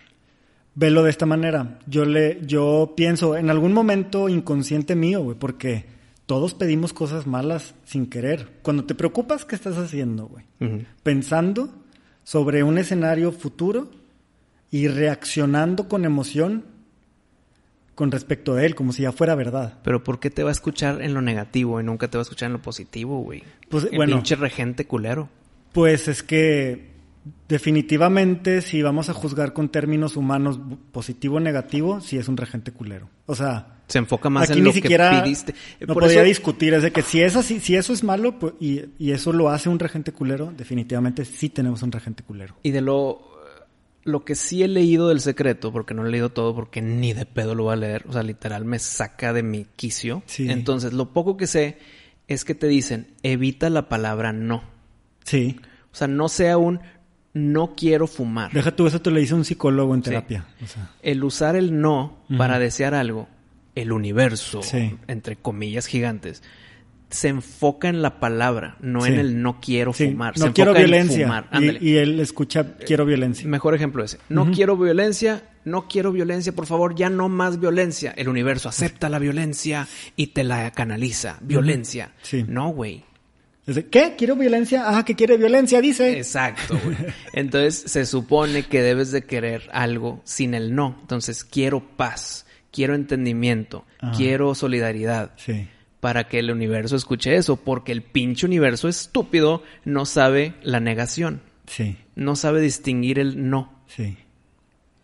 Velo de esta manera. Yo le, yo pienso, en algún momento inconsciente mío, güey, porque todos pedimos cosas malas sin querer. Cuando te preocupas, ¿qué estás haciendo, güey? Pensando sobre un escenario futuro y reaccionando con emoción con respecto a él, como si ya fuera verdad. Pero ¿por qué te va a escuchar en lo negativo y nunca te va a escuchar en lo positivo, güey? Pues, El bueno. pinche regente culero. Pues es que definitivamente si vamos a juzgar con términos humanos positivo o negativo, sí es un regente culero. O sea, Se enfoca más aquí en ni lo siquiera que pidiste. No Por podría eso- discutir, es de que si es así, si eso es malo pues, y, y eso lo hace un regente culero, definitivamente sí tenemos un regente culero. Y de lo, lo que sí he leído del secreto, porque no he leído todo, porque ni de pedo lo voy a leer, o sea, literal me saca de mi quicio. Sí. Entonces, lo poco que sé es que te dicen, evita la palabra no. Sí. O sea, no sea un no quiero fumar. Deja tú, eso te lo dice un psicólogo en Sí. terapia. O sea, El usar el no para desear algo, el universo, Sí. entre comillas gigantes, se enfoca en la palabra, no Sí. en el no quiero sí, fumar. Se no quiero enfoca en violencia. fumar. Y-. Y, él escucha quiero violencia. Mejor ejemplo ese. No quiero violencia, no quiero violencia, por favor, ya no más violencia. El universo acepta la violencia y te la canaliza. Violencia. Sí. No, güey. ¿Qué? ¿Quiero violencia? Ah, que quiere violencia, dice. Exacto, güey. Entonces se supone que debes de querer algo sin el no. Entonces quiero paz, quiero entendimiento, quiero solidaridad. Sí. Para que el universo escuche eso, porque el pinche universo estúpido no sabe la negación, Sí. no sabe distinguir el no. Sí.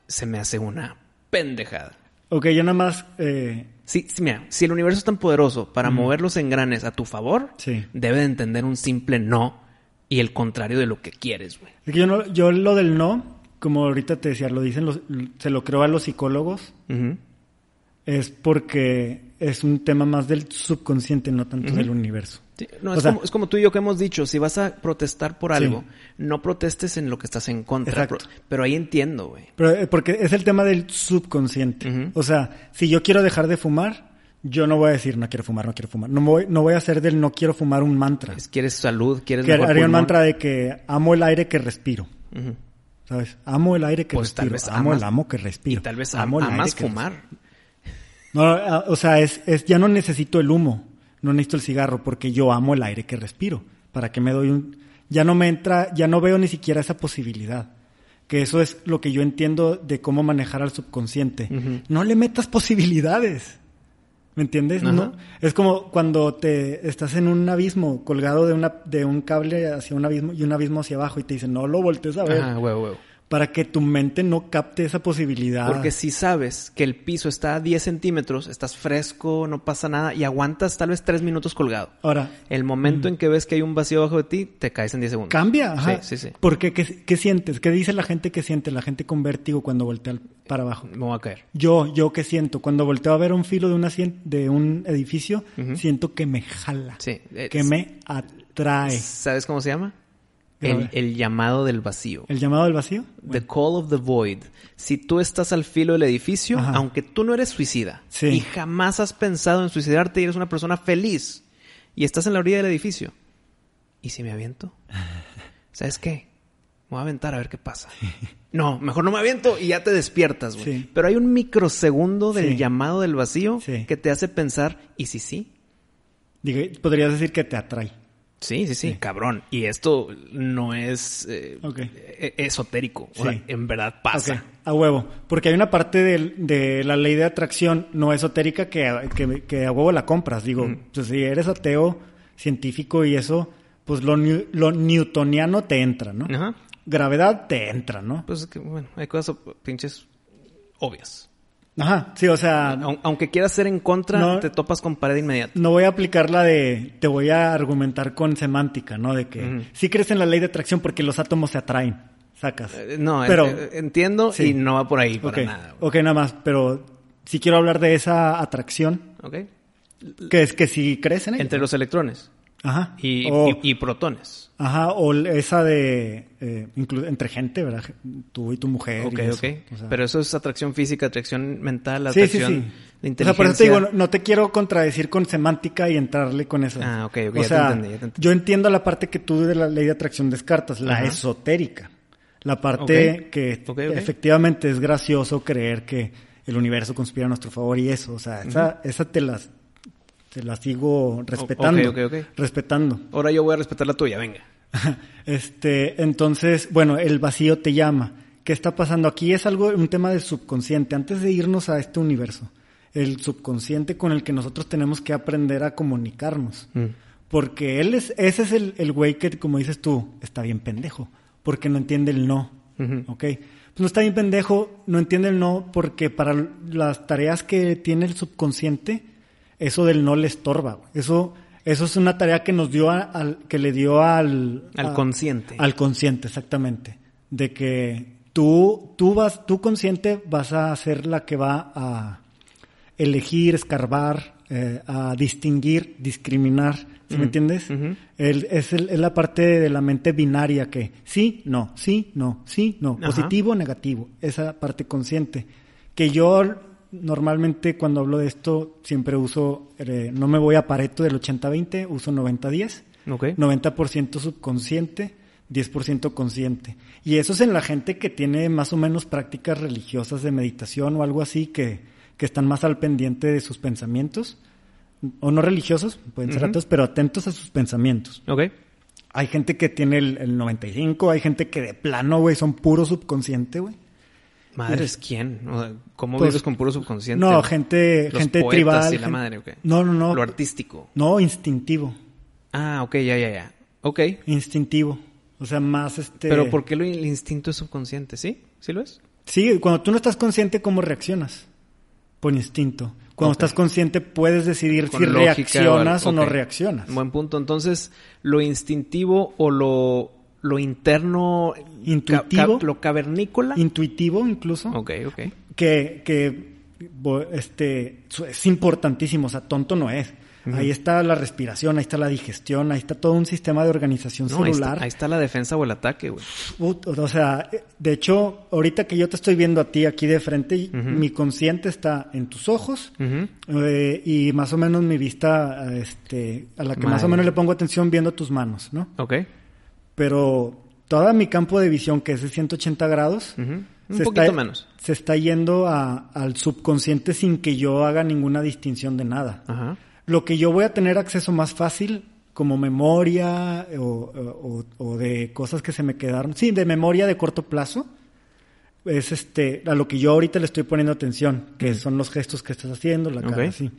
Se me hace una pendejada. Ok, yo nada más. eh, Sí, sí, mira, si el universo es tan poderoso para mover los engranes a tu favor, Sí. debe de entender un simple no y el contrario de lo que quieres, güey. es que yo, no, yo lo del no, como ahorita te decía, lo dicen, los, se lo creo a los psicólogos, es porque es un tema más del subconsciente, no tanto del universo. Sí, no, es, sea- como, es como tú y yo que hemos dicho, si vas a protestar por Sí. algo, no protestes en lo que estás en contra. Pro- pero ahí entiendo, güey. Pero eh, porque es el tema del subconsciente. O sea, si yo quiero dejar de fumar, yo no voy a decir no quiero fumar, no quiero fumar. No voy, no voy a hacer del no quiero fumar un mantra. Es- Quieres salud, quieres que haría un mantra de que amo el aire que respiro. ¿Sabes? Amo el aire que Pues tal respiro. vez amo amas- el amo que respiro. Y tal vez am- amo el aire amas que fumar. No, ah, o sea, es, es, ya no necesito el humo, no necesito el cigarro, porque yo amo el aire que respiro. ¿Para qué me doy un...? Ya no me entra, ya no veo ni siquiera esa posibilidad. Que eso es lo que yo entiendo de cómo manejar al subconsciente. No le metas posibilidades. ¿Me entiendes? Ajá. No, es como cuando te estás en un abismo, colgado de, una, de un cable hacia un abismo y un abismo hacia abajo y te dicen, no lo voltees a ver. Huevo, huevo. Para que tu mente no capte esa posibilidad. Porque si sabes que el piso está a 10 centímetros, estás fresco, no pasa nada y aguantas tal vez 3 minutos colgado. Ahora, El momento en que ves que hay un vacío abajo de ti, te caes en 10 segundos. Cambia, ajá. Sí, sí, sí. Porque, ¿qué, qué sientes? ¿Qué dice la gente que siente? La gente con vértigo cuando voltea para abajo. Me voy a caer. Yo, yo qué siento? Cuando volteo a ver un filo de, una, de un edificio, siento que me jala. Sí. Que me atrae. ¿Sabes cómo se llama? El, llamado del vacío. ¿El llamado del vacío? The call of the void. Si tú estás al filo del edificio, Ajá. aunque tú no eres suicida Sí. y jamás has pensado en suicidarte y eres una persona feliz y estás en la orilla del edificio, ¿y si me aviento? ¿Sabes qué? Me voy a aventar a ver qué pasa. No, mejor no me aviento y ya te despiertas, güey. Sí. Pero hay un microsegundo del llamado del vacío que te hace pensar, ¿y si sí? Podrías decir que te atrae. Sí, sí, sí, cabrón. Y esto no es eh, Ok. e- esotérico. O sea, en verdad pasa. Ok, a huevo. Porque hay una parte del- de, la ley de atracción no esotérica que, que, que a huevo la compras. Digo, Mm. pues si eres ateo, científico y eso, pues lo, lo newtoniano te entra, ¿no? Ajá. Gravedad te entra, ¿no? Pues es que, bueno, hay cosas pinches obvias. Ajá, sí, o sea, Aun- Aunque quieras ser en contra, No. te topas con pared inmediata. no voy a aplicar la de, te voy a argumentar con semántica, ¿no? De que Ujú. sí crees en la ley de atracción porque los átomos se atraen, sacas. Eh, No, Pero- eh, entiendo Sí. y no va por ahí para nada. güey. ok, nada más, pero si quiero hablar de esa atracción, ¿Ok? que es que si crees en ella. Entre los electrones Ajá. y, o, y- y protones. Ajá, o esa de, eh, entre gente, ¿verdad? Tú y tu mujer. Ok, eso. ok. O sea, Pero eso es atracción física, atracción mental, sí, sí, atracción sí. de O sea, inteligencia. por eso te digo, no, no te quiero contradecir con semántica y entrarle con eso. Ah, ok, ok, O ya te sea, entendí, ya te entendí. yo entiendo la parte que tú de la ley de atracción descartas, la Ajá. esotérica. La parte que efectivamente es gracioso creer que el universo conspira a nuestro favor y eso. O sea, esa, esa te las este, la sigo respetando. Respetando. Ahora yo voy a respetar la tuya, venga. Este, entonces, bueno, el vacío te llama. ¿Qué está pasando aquí? Es algo, un tema del subconsciente. Antes de irnos a este universo, el subconsciente con el que nosotros tenemos que aprender a comunicarnos. Mm. Porque él es, ese es el, el güey que, como dices tú, está bien pendejo. Porque no entiende el no. ¿Ok? Pues no está bien pendejo, no entiende el no, porque para las tareas que tiene el subconsciente, eso del no le estorba. güey. Eso, eso es una tarea que nos dio a- al, que le dio al, Al a- consciente. Al consciente, exactamente. De que tú, tú vas, tú consciente vas a ser la que va a elegir, escarbar, eh, a distinguir, discriminar, ¿sí me entiendes? El- es, el- es la parte de la mente binaria que sí, no, sí, no, sí, no, Ajá. positivo, negativo, esa parte consciente. Que yo normalmente cuando hablo de esto siempre uso, eh, no me voy a Pareto del 80-20, uso 90-10. Ok. 90% subconsciente, 10% consciente. Y eso es en la gente que tiene más o menos prácticas religiosas de meditación o algo así, que, que están más al pendiente de sus pensamientos. O no religiosos, pueden ser ateos, pero atentos a sus pensamientos. Hay gente que tiene el, el 95, hay gente que de plano, güey, son puro subconsciente, güey. Madres, ¿quién? ¿Cómo Pues, vives con puro subconsciente? No, gente, Los gente tribal. y la gen- madre, ¿ok? No, no, no. Lo artístico. No, instintivo. Ah, ok, ya, ya, ya. Ok. Instintivo. O sea, más este. Pero ¿por qué lo- el instinto es subconsciente? ¿Sí? ¿Sí lo es? Sí, cuando tú no estás consciente, ¿cómo reaccionas? Por instinto. Cuando estás consciente, puedes decidir Con si lógica reaccionas o, no reaccionas. Buen punto. Entonces, lo instintivo o lo, lo interno... Intuitivo. ca- ca- lo cavernícola. Intuitivo, incluso. ok, ok. Que, que este, es importantísimo. O sea, tonto no es. Ahí está la respiración, ahí está la digestión, ahí está todo un sistema de organización No, ahí, celular. está, ahí está la defensa o el ataque, güey. O sea, de hecho, ahorita que yo te estoy viendo a ti aquí de frente, mi consciente está en tus ojos eh, y más o menos mi vista, este, a la que más o menos le pongo atención viendo tus manos, ¿no? Ok. Pero todo mi campo de visión, que es de 180 grados. Un se poquito está, menos. se está yendo a- al subconsciente sin que yo haga ninguna distinción de nada. Ajá. Lo que yo voy a tener acceso más fácil, como memoria o, o- o de cosas que se me quedaron, sí, de memoria de corto plazo, es este a lo que yo ahorita le estoy poniendo atención, que son los gestos que estás haciendo, la cara, sí.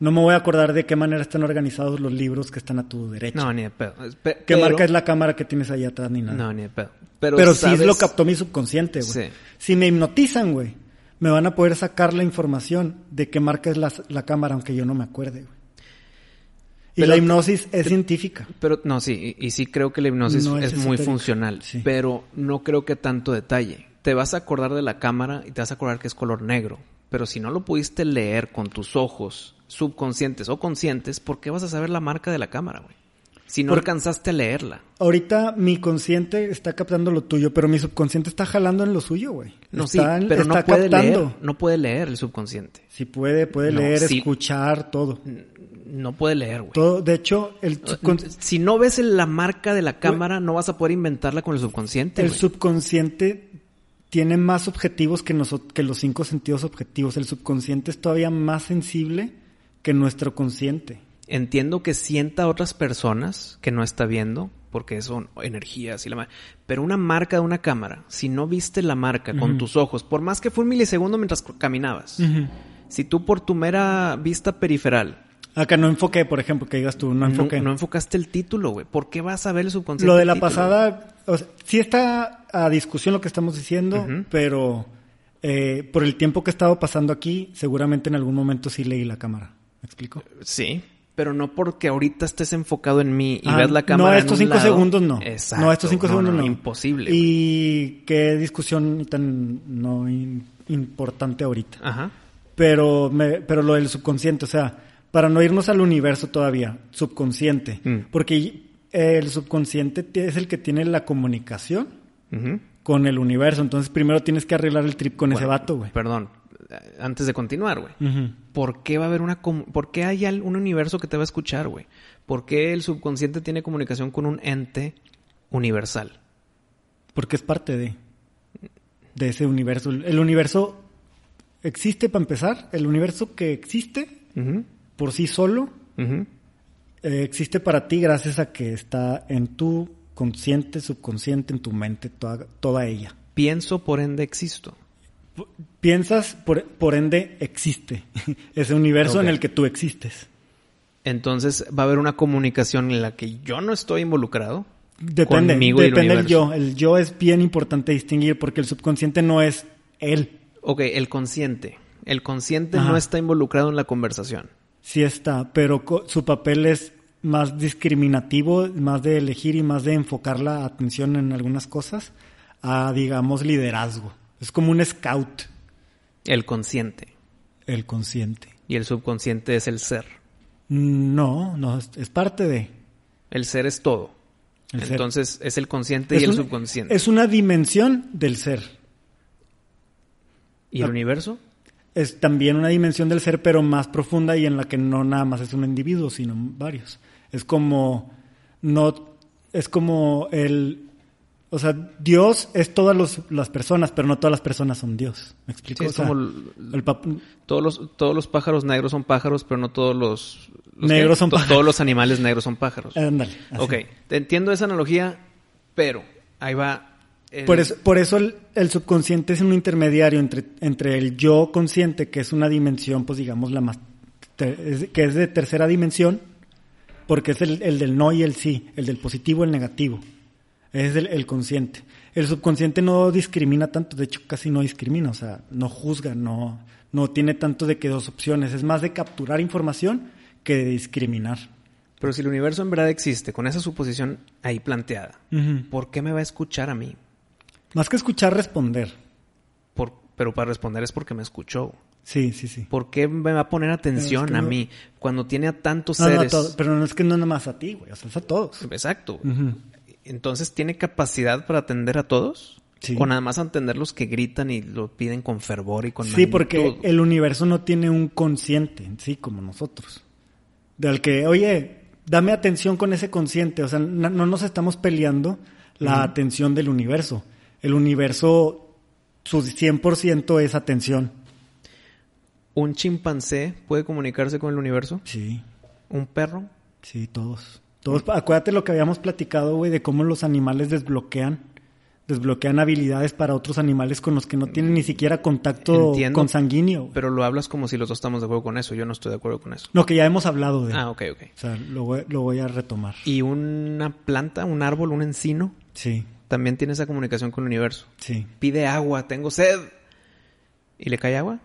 No me voy a acordar de qué manera están organizados los libros que están a tu derecha. No, ni de pedo. Pe- ¿Qué pero- marca es la cámara que tienes ahí atrás ni nada? No, ni de pedo. Pero, Pero sí sabes- lo captó mi subconsciente, güey. Sí. Si me hipnotizan, güey, me van a poder sacar la información de qué marca es la, la cámara, aunque yo no me acuerde, güey. Y Pero la hipnosis es científica. Pero no, sí, y, y sí creo que la hipnosis No es, es muy funcional, sí. pero no creo que tanto detalle. Te vas a acordar de la cámara y te vas a acordar que es color negro, pero si no lo pudiste leer con tus ojos subconscientes o conscientes, ¿por qué vas a saber la marca de la cámara, güey? Si no alcanzaste a leerla. Ahorita mi consciente está captando lo tuyo, pero mi subconsciente está jalando en lo suyo, güey. No, sí, Está en- pero no puede captando. leer, no puede leer el subconsciente. Si puede, puede No, leer, sí. escuchar, todo. No puede leer, güey. Todo, de hecho, el, Si no ves la marca de la cámara, no vas a poder inventarla con el subconsciente, el subconsciente tiene más objetivos que, que los cinco sentidos objetivos. El subconsciente es todavía más sensible que nuestro consciente. Entiendo que sienta a otras personas que no está viendo, porque son energías y la ma- Pero una marca de una cámara, si no viste la marca con tus ojos, por más que fue un milisegundo mientras caminabas, si tú por tu mera vista periferal Acá no enfoqué, por ejemplo, que digas tú, no no, enfoqué. no enfocaste el título, güey, ¿por qué vas a ver el subconsciente? Lo de la título? pasada, o sea, sí está a discusión lo que estamos diciendo, pero eh, por el tiempo que he estado pasando aquí, seguramente en algún momento sí leí la cámara. ¿Me explico? Sí, pero no porque ahorita estés enfocado en mí y Ah, veas la cámara. No, en estos un cinco lado. segundos no. Exacto. No, estos cinco segundos no. Imposible. Y qué discusión tan no importante ahorita. Ajá. Pero, me, pero lo del subconsciente, o sea, para no irnos al universo todavía, subconsciente. Mm. Porque el subconsciente es el que tiene la comunicación con el universo. Entonces primero tienes que arreglar el trip con ese vato, güey. Perdón, eh, antes de continuar, güey. ¿Por qué va a haber una... ¿Por qué hay un universo que te va a escuchar, güey? ¿Por qué el subconsciente tiene comunicación con un ente universal? Porque es parte de, de ese universo. El universo existe para empezar. El universo que existe. Por sí solo eh, existe para ti gracias a que está en tu consciente, subconsciente, en tu mente, toda, toda ella. Pienso, por ende existo. Piensas, por, por ende existe ese universo en el que tú existes. Entonces va a haber una comunicación en la que yo no estoy involucrado. Depende, Conmigo y el depende del yo. El yo es bien importante distinguir porque el subconsciente no es él. Ok, el consciente. El consciente Ajá. no está involucrado en la conversación. Sí está, pero su papel es más discriminativo, más de elegir y más de enfocar la atención en algunas cosas a, digamos, liderazgo. Es como un scout, El consciente. el consciente. Y el subconsciente es el ser. No, no, es, parte de... El ser es todo. El ser. Entonces es el consciente y el un- subconsciente. Es una dimensión del ser. ¿Y el universo? Es también una dimensión del ser, pero más profunda y en la que no nada más es un individuo, sino varios. Es como no es como el o sea, Dios es todas los- las personas, pero no todas las personas son Dios. ¿Me explico? Sí, es O sea, como el- el pap- Todos los, todos los pájaros negros son pájaros, pero no todos los... los Negros que- son pájaros. Todos los animales negros son pájaros. ándale. así. ok, te entiendo esa analogía, pero ahí va... el- Por eso, por eso el, el subconsciente es un intermediario entre, entre el yo consciente, que es una dimensión, pues digamos, la más, te- que es de tercera dimensión, porque es el, el del no y el sí, el del positivo y el negativo. Es el, el consciente. El subconsciente no discrimina tanto, de hecho casi no discrimina, o sea, no juzga, no, no tiene tanto de que dos opciones, es más de capturar información que de discriminar. Pero si el universo en verdad existe, con esa suposición ahí planteada, ¿por qué me va a escuchar a mí? Más que escuchar, responder. Por- pero para responder es porque me escuchó. Sí, sí, sí. ¿Por qué me va a poner atención Pero es que a no- mí cuando tiene a tantos No, no, seres? todo- pero no es que no nada más a ti, güey, o sea, es a todos. Exacto. Entonces, ¿tiene capacidad para atender a todos? Sí. ¿O nada más atender los que gritan y lo piden con fervor y con Sí, magnitud? porque el universo no tiene un consciente en sí como nosotros. Del que, oye, dame atención con ese consciente. O sea, no, no nos estamos peleando la atención del universo. El universo, su 100% es atención. ¿Un chimpancé puede comunicarse con el universo? Sí, ¿Un perro? sí, todos. Todos, acuérdate lo que habíamos platicado, güey, de cómo los animales desbloquean, desbloquean habilidades para otros animales con los que no tienen ni siquiera contacto Entiendo. consanguíneo. güey. Pero lo hablas como si los dos estamos de acuerdo con eso. Yo no estoy de acuerdo con eso. Lo que ya hemos hablado de. Ah, ok, ok. O sea, lo voy, lo voy a retomar. ¿Y una planta, un árbol, un encino? Sí, También tiene esa comunicación con el universo. sí. Pide agua, tengo sed. ¿Y le cae agua?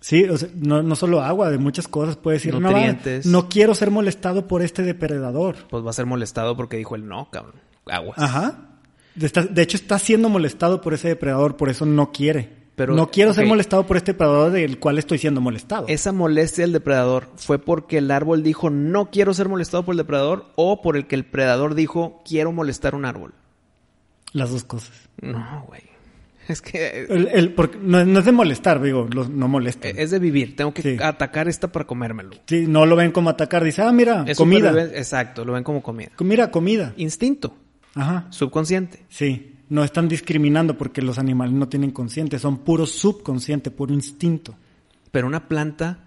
Sí, o sea, no, no solo agua, de muchas cosas. Puede decir, Nutrientes. no quiero ser molestado por este depredador. Pues va a ser molestado porque dijo el no, cabrón. Aguas. Ajá. De, hecho, está siendo molestado por ese depredador, por eso no quiere. Pero, no quiero ser molestado por este depredador del cual estoy siendo molestado. ¿Esa molestia del depredador fue porque el árbol dijo no quiero ser molestado por el depredador o por el que el predador dijo quiero molestar un árbol? Las dos cosas. No, güey. Es que El, el- porque no, no es de molestar, digo, los- no molestan. es de vivir. Tengo que Sí. atacar esta para comérmelo. Sí, no lo ven como atacar. Dice, ah, mira, Es comida. Exacto, lo ven como comida. Mira, comida. Instinto, Ajá. subconsciente. Sí, no están discriminando porque los animales no tienen consciente, son puro subconsciente, puro instinto. Pero una planta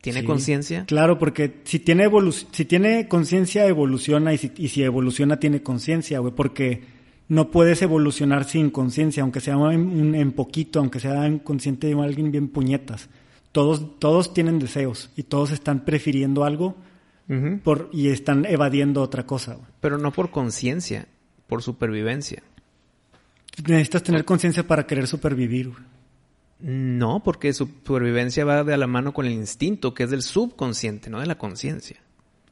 tiene Sí. conciencia. Claro, porque si tiene evolu si tiene conciencia evoluciona y si, y si evoluciona tiene conciencia, güey, porque no puedes evolucionar sin conciencia, aunque sea en, en poquito, aunque sea inconsciente de alguien bien puñetas. Todos todos tienen deseos y todos están prefiriendo algo por y están evadiendo otra cosa. Pero no por conciencia, por supervivencia. Necesitas tener conciencia para querer supervivir. güey. No, porque su supervivencia va de la mano con el instinto, que es del subconsciente, no de la conciencia.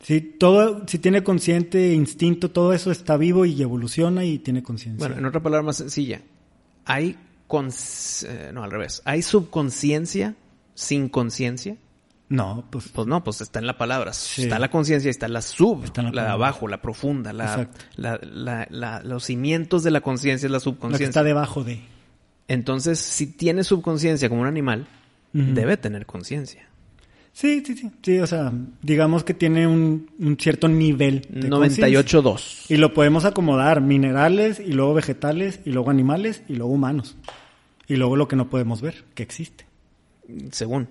Sí, todo, si tiene consciente, instinto, todo eso está vivo y evoluciona y tiene conciencia. Bueno, en otra palabra más sencilla, hay eh, no al revés, hay subconsciencia sin conciencia. no, pues Pues no, pues está en la palabra. Sí. Está la conciencia y está la sub, Está la la, de abajo, la profunda, la, la- la- la- los cimientos de la conciencia es la subconsciencia. está debajo de. Entonces, si tiene subconsciencia como un animal, debe tener conciencia. Sí, sí, sí. Sí, o sea, digamos que tiene un, un cierto nivel de conciencia. 98.2. Y lo podemos acomodar, minerales, y luego vegetales, y luego animales, y luego humanos. Y luego lo que no podemos ver, que existe. Según.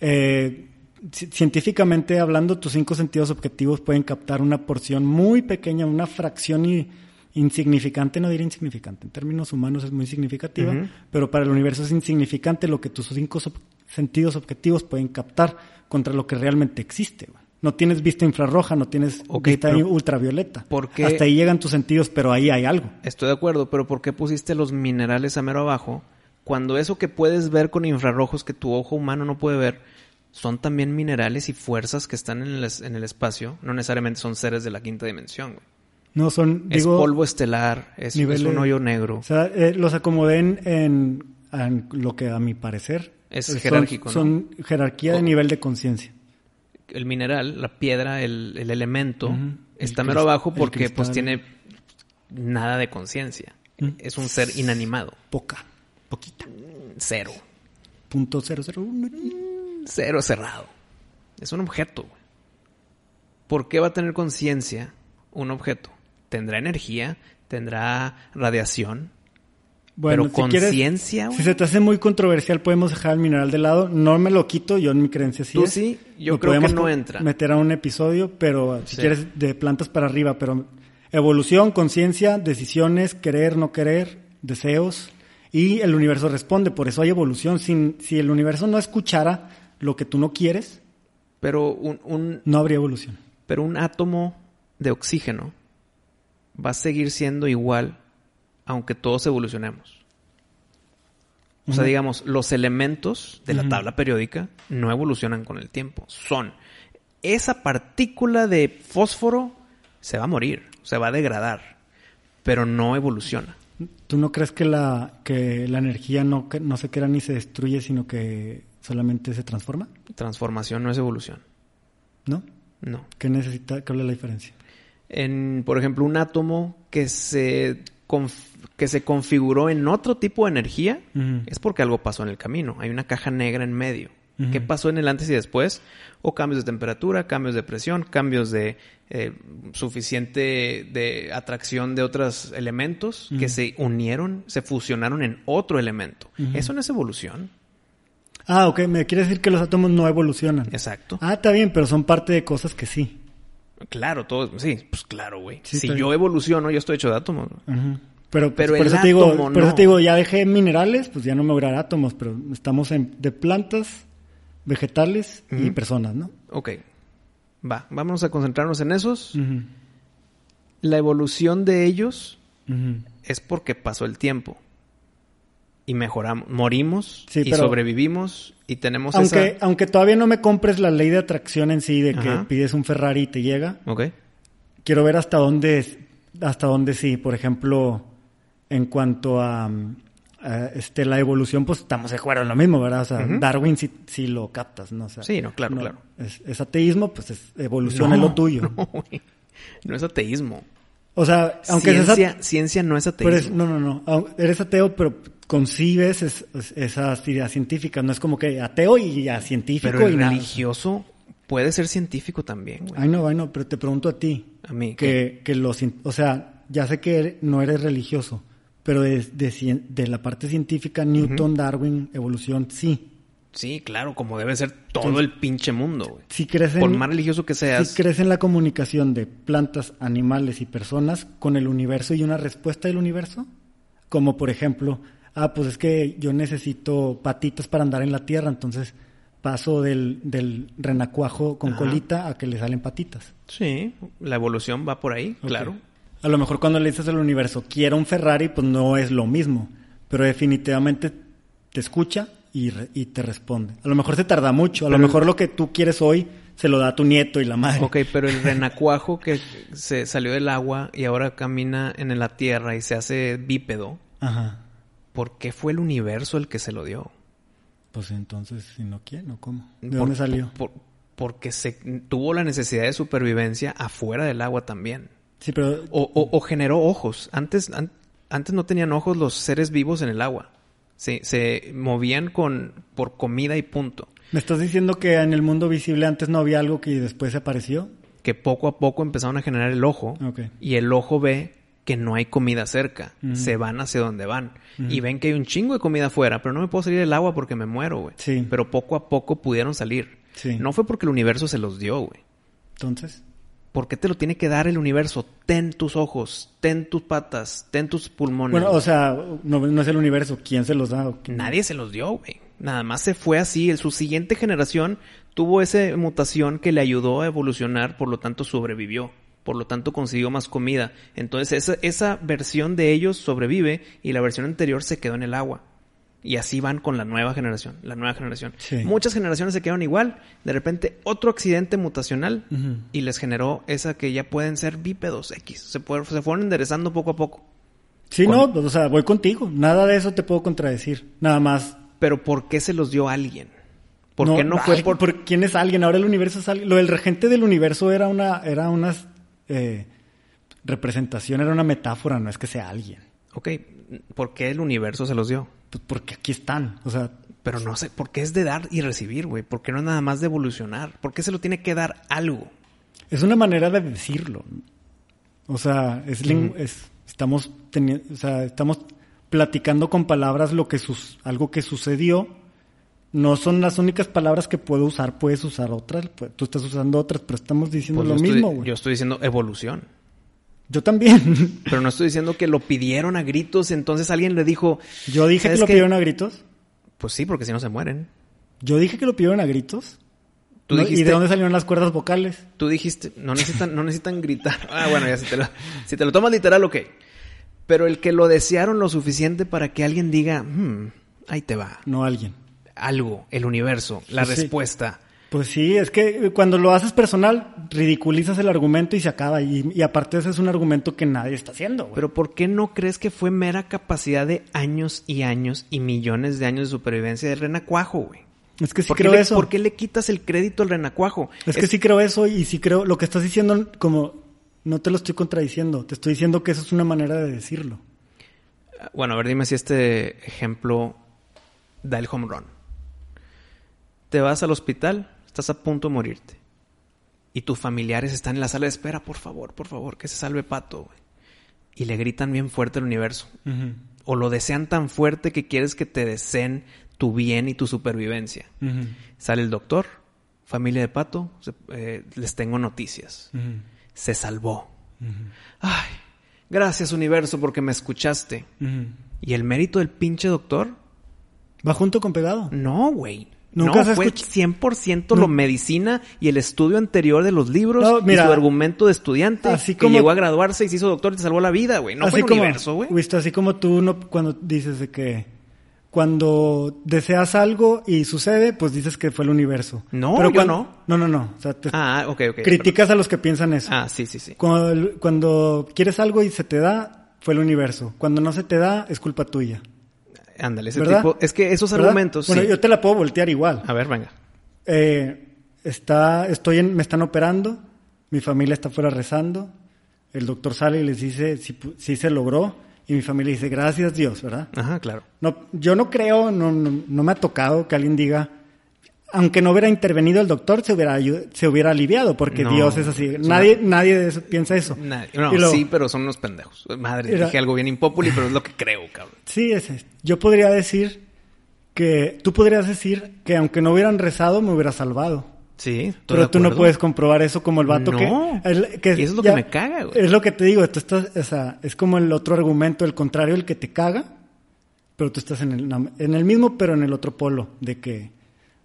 Eh, ci- científicamente hablando, tus cinco sentidos objetivos pueden captar una porción muy pequeña, una fracción i- insignificante, no diré insignificante, en términos humanos es muy significativa, pero para el universo es insignificante lo que tus cinco ob- sentidos objetivos pueden captar contra lo que realmente existe. güey. No tienes vista infrarroja, no tienes Ok, vista ultravioleta. ¿por qué- Hasta ahí llegan tus sentidos, pero ahí hay algo. Estoy de acuerdo, pero ¿por qué pusiste los minerales a mero abajo? Cuando eso que puedes ver con infrarrojos que tu ojo humano no puede ver, son también minerales y fuerzas que están en el, en el espacio. No necesariamente son seres de la quinta dimensión. güey. No son, es digo, polvo estelar, es, un hoyo negro. O sea, eh, los acomodé en, en- en lo que a mi parecer Es son- jerárquico, ¿no? Son jerarquía de nivel de conciencia. El mineral, la piedra, el, el elemento, está El mero abajo porque pues tiene nada de conciencia. Mm. Es un ser inanimado. Poca, poquita. Cero. Punto cero cero uno. Cero cerrado. Es un objeto. güey. ¿Por qué va a tener conciencia un objeto? Tendrá energía, tendrá radiación, Bueno, pero si conciencia. Si se te hace muy controversial, podemos dejar el mineral de lado. No me lo quito, yo en mi creencia sí Tú es. sí, yo Lo creo que no entra. meter a un episodio, pero si Sí. quieres de plantas para arriba, pero evolución, conciencia, decisiones, querer, no querer, deseos y el universo responde, por eso hay evolución. Sin, si el universo no escuchara lo que tú no quieres, Pero un, un- no habría evolución. pero un átomo de oxígeno va a seguir siendo igual aunque todos evolucionemos. O sea, digamos, los elementos de la tabla periódica no evolucionan con el tiempo. Son esa partícula de fósforo se va a morir, se va a degradar, pero no evoluciona. ¿Tú no crees que la, que la energía no, que- no se crea ni se destruye, sino que solamente se transforma? Transformación no es evolución. ¿No? No. ¿Qué necesita? ¿Cuál es la diferencia? En, por ejemplo, un átomo que se, que se configuró en otro tipo de energía es porque algo pasó en el camino. Hay una caja negra en medio. ¿Qué pasó en el antes y después? O cambios de temperatura, cambios de presión, cambios de eh, suficiente de atracción de otros elementos que se unieron, se fusionaron en otro elemento. Eso no es evolución. Ah, ok, me quiere decir que los átomos no evolucionan. Exacto. Ah, está bien, pero son parte de cosas que sí. Claro, todo, sí, pues claro, güey. Sí, si yo evoluciono, yo estoy hecho de átomos. Ujú. Pero, pues, Pero por, eso te digo, por eso te digo, ya dejé minerales, pues ya no me voy a dar átomos, pero estamos en, de plantas, vegetales y personas, ¿no? Ok. Va, vamos a concentrarnos en esos. La evolución de ellos es porque pasó el tiempo. Y mejoramos, morimos Sí, y pero- sobrevivimos y tenemos Aunque, esa... aunque todavía no me compres la ley de atracción en sí, de que Ajá. pides un Ferrari y te llega, Ok. quiero ver hasta dónde, es- hasta dónde sí. Por ejemplo, en cuanto a, a, este, la evolución, pues estamos de acuerdo en lo mismo, ¿verdad? O sea. Darwin sí, sí lo captas, ¿no? O sea, Sí, no, claro, claro. Es, es ateísmo, pues es evolución No, es lo tuyo. No, güey. No es ateísmo. O sea, aunque ciencia, ate- ciencia no es pero ateísmo. es- no, no, no. Eres ateo, pero concibes es- es- esas ideas científicas. No es como que ateo y ya científico Pero y nada. religioso puede ser científico también, güey. Ay, no, ay, no, pero te pregunto a ti. A mí, Que, que los, o sea, ya sé que eres- no eres religioso, pero de, de, la parte científica, Newton, Darwin, evolución, sí. Sí, claro, como debe ser todo Entonces- el pinche mundo, güey. Si crees en, Por más religioso que seas, si crees en la comunicación de plantas, animales y personas con el universo y una respuesta del universo, como por ejemplo, ah, pues es que yo necesito patitas para andar en la tierra, entonces paso del, del renacuajo con Ajá. colita a que le salen patitas. sí, la evolución va por ahí, claro. A lo mejor cuando le dices al universo, quiero un Ferrari, pues no es lo mismo, pero definitivamente te escucha y, re- y te responde. A lo mejor se tarda mucho, a lo mejor lo que tú quieres hoy se lo da a tu nieto y la madre. Ok, pero el renacuajo que se salió del agua y ahora camina en la tierra y se hace bípedo, Ajá. ¿Por qué fue el universo el que se lo dio? Pues entonces, si no quiere, ¿o cómo? ¿De Por- dónde salió? por- porque se tuvo la necesidad de supervivencia afuera del agua también. Sí, pero O, o- o generó ojos. Antes, an- antes no tenían ojos los seres vivos en el agua. Se, se movían con, por comida y punto. ¿me estás diciendo que en el mundo visible antes no había algo que después se apareció? Que poco a poco empezaron a generar el ojo. Y el ojo ve que no hay comida cerca. Se van hacia donde van. Y ven que hay un chingo de comida afuera. Pero no me puedo salir del agua porque me muero, güey. Sí. Pero poco a poco pudieron salir. Sí. No fue porque el universo se los dio, güey. Entonces, ¿Por qué te lo tiene que dar el universo? Ten tus ojos, ten tus patas, ten tus pulmones. bueno, o sea, no, no es el universo. ¿Quién se los da? Nadie se los dio, güey. Nada más se fue así. En su siguiente generación tuvo esa mutación que le ayudó a evolucionar, por lo tanto sobrevivió. Por lo tanto consiguió más comida. Entonces esa, esa versión de ellos sobrevive y la versión anterior se quedó en el agua. Y así van con la nueva generación, la nueva generación. Sí. Muchas generaciones se quedaron igual. De repente otro accidente mutacional y les generó esa que ya pueden ser bípedos X. Se, fue- se fueron enderezando poco a poco. Sí, Con- no, o sea, voy contigo. Nada de eso te puedo contradecir. Nada más. Pero ¿por qué se los dio alguien? ¿Por no, qué no fue ay, por, por quién es alguien? Ahora el universo es alguien. Lo del regente del universo era una, era una eh, representación, era una metáfora, no es que sea alguien. Ok, ¿por qué el universo se los dio? Pues porque aquí están. O sea, Pero no sé, ¿por qué es de dar y recibir, güey? ¿Por qué no es nada más de evolucionar? ¿Por qué se lo tiene que dar algo? es una manera de decirlo. O sea, es, es- estamos o sea, estamos platicando con palabras lo que sus, algo que sucedió. No son las únicas palabras que puedo usar, puedes usar otras, tú estás usando otras, pero estamos diciendo Pues lo estoy- mismo, güey. Yo estoy diciendo evolución. Yo también. Pero no estoy diciendo que lo pidieron a gritos, entonces alguien le dijo... Yo dije que ¿sabes lo pidieron a gritos. Pues sí, porque si no se mueren. Yo dije que lo pidieron a gritos. Tú No, dijiste... ¿Y de dónde salieron las cuerdas vocales? Tú dijiste, no necesitan, no necesitan gritar. Ah, bueno, ya si te, lo, si te lo tomas literal, ok. Pero el que lo desearon lo suficiente para que alguien diga, "Hmm, ahí te va. No alguien. Algo, el universo, la Pues sí. respuesta. Pues sí, es que cuando lo haces personal, ridiculizas el argumento y se acaba. Y, y aparte ese es un argumento que nadie está haciendo. güey. Pero ¿por qué no crees que fue mera capacidad de años y años y millones de años de supervivencia del renacuajo, güey? es que sí ¿Por, qué creo le- eso. por qué le quitas el crédito al renacuajo? Es que sí creo eso y sí creo lo que estás diciendo como no te lo estoy contradiciendo, te estoy diciendo que eso es una manera de decirlo. Bueno, a ver, dime si este ejemplo da el home run. Te vas al hospital, estás a punto de morirte. Y tus familiares están en la sala de espera, por favor, por favor, que se salve Pato, güey. Y le gritan bien fuerte al universo. O lo desean tan fuerte que quieres que te deseen tu bien y tu supervivencia. Sale el doctor, familia de Pato, se- eh, les tengo noticias. Se salvó. Ay, gracias universo porque me escuchaste. ¿Y el mérito del pinche doctor? Va junto con pegado. No, güey. Nunca no, fue escucha- 100% lo medicina y el estudio anterior de los libros No, mira, y su argumento de estudiante así que como- llegó a graduarse y se hizo doctor y te salvó la vida, güey. No fue el como, universo, güey. Visto, así como tú no, cuando dices de que cuando deseas algo y sucede, pues dices que fue el universo. No, Pero yo cuando- no. No, no, no. O sea, te- Ah, ok, ok. criticas a los que piensan eso. Ah, sí, sí, sí. Cuando, cuando quieres algo y se te da, fue el universo. Cuando no se te da, es culpa tuya. Ándale, ese ¿Verdad? tipo... Es que esos ¿Verdad? argumentos, Bueno, sí. yo te la puedo voltear igual. A ver, venga. Eh, está, estoy en, me están operando, mi familia está fuera rezando, el doctor sale y les dice si, si se logró, y mi familia dice gracias Dios, ¿verdad? Ajá, claro. No, yo no creo, no, no, no me ha tocado que alguien diga, aunque no hubiera intervenido el doctor, se hubiera, se hubiera aliviado, porque No, Dios es así. es nadie, nadie piensa eso. Nadie- No, luego- sí, pero son unos pendejos. Madre, Era- dije algo bien impopuli, pero es lo que creo, cabrón. Sí, ese. Yo podría decir que, tú podrías decir que aunque no hubieran rezado, me hubiera salvado. Sí, Pero tú no puedes comprobar eso como el vato No. que, el- que es lo que me caga, güey. Es lo que te digo, tú estás, o sea, es como el otro argumento, el contrario, el que te caga, pero tú estás en el, en el mismo, pero en el otro polo, de que,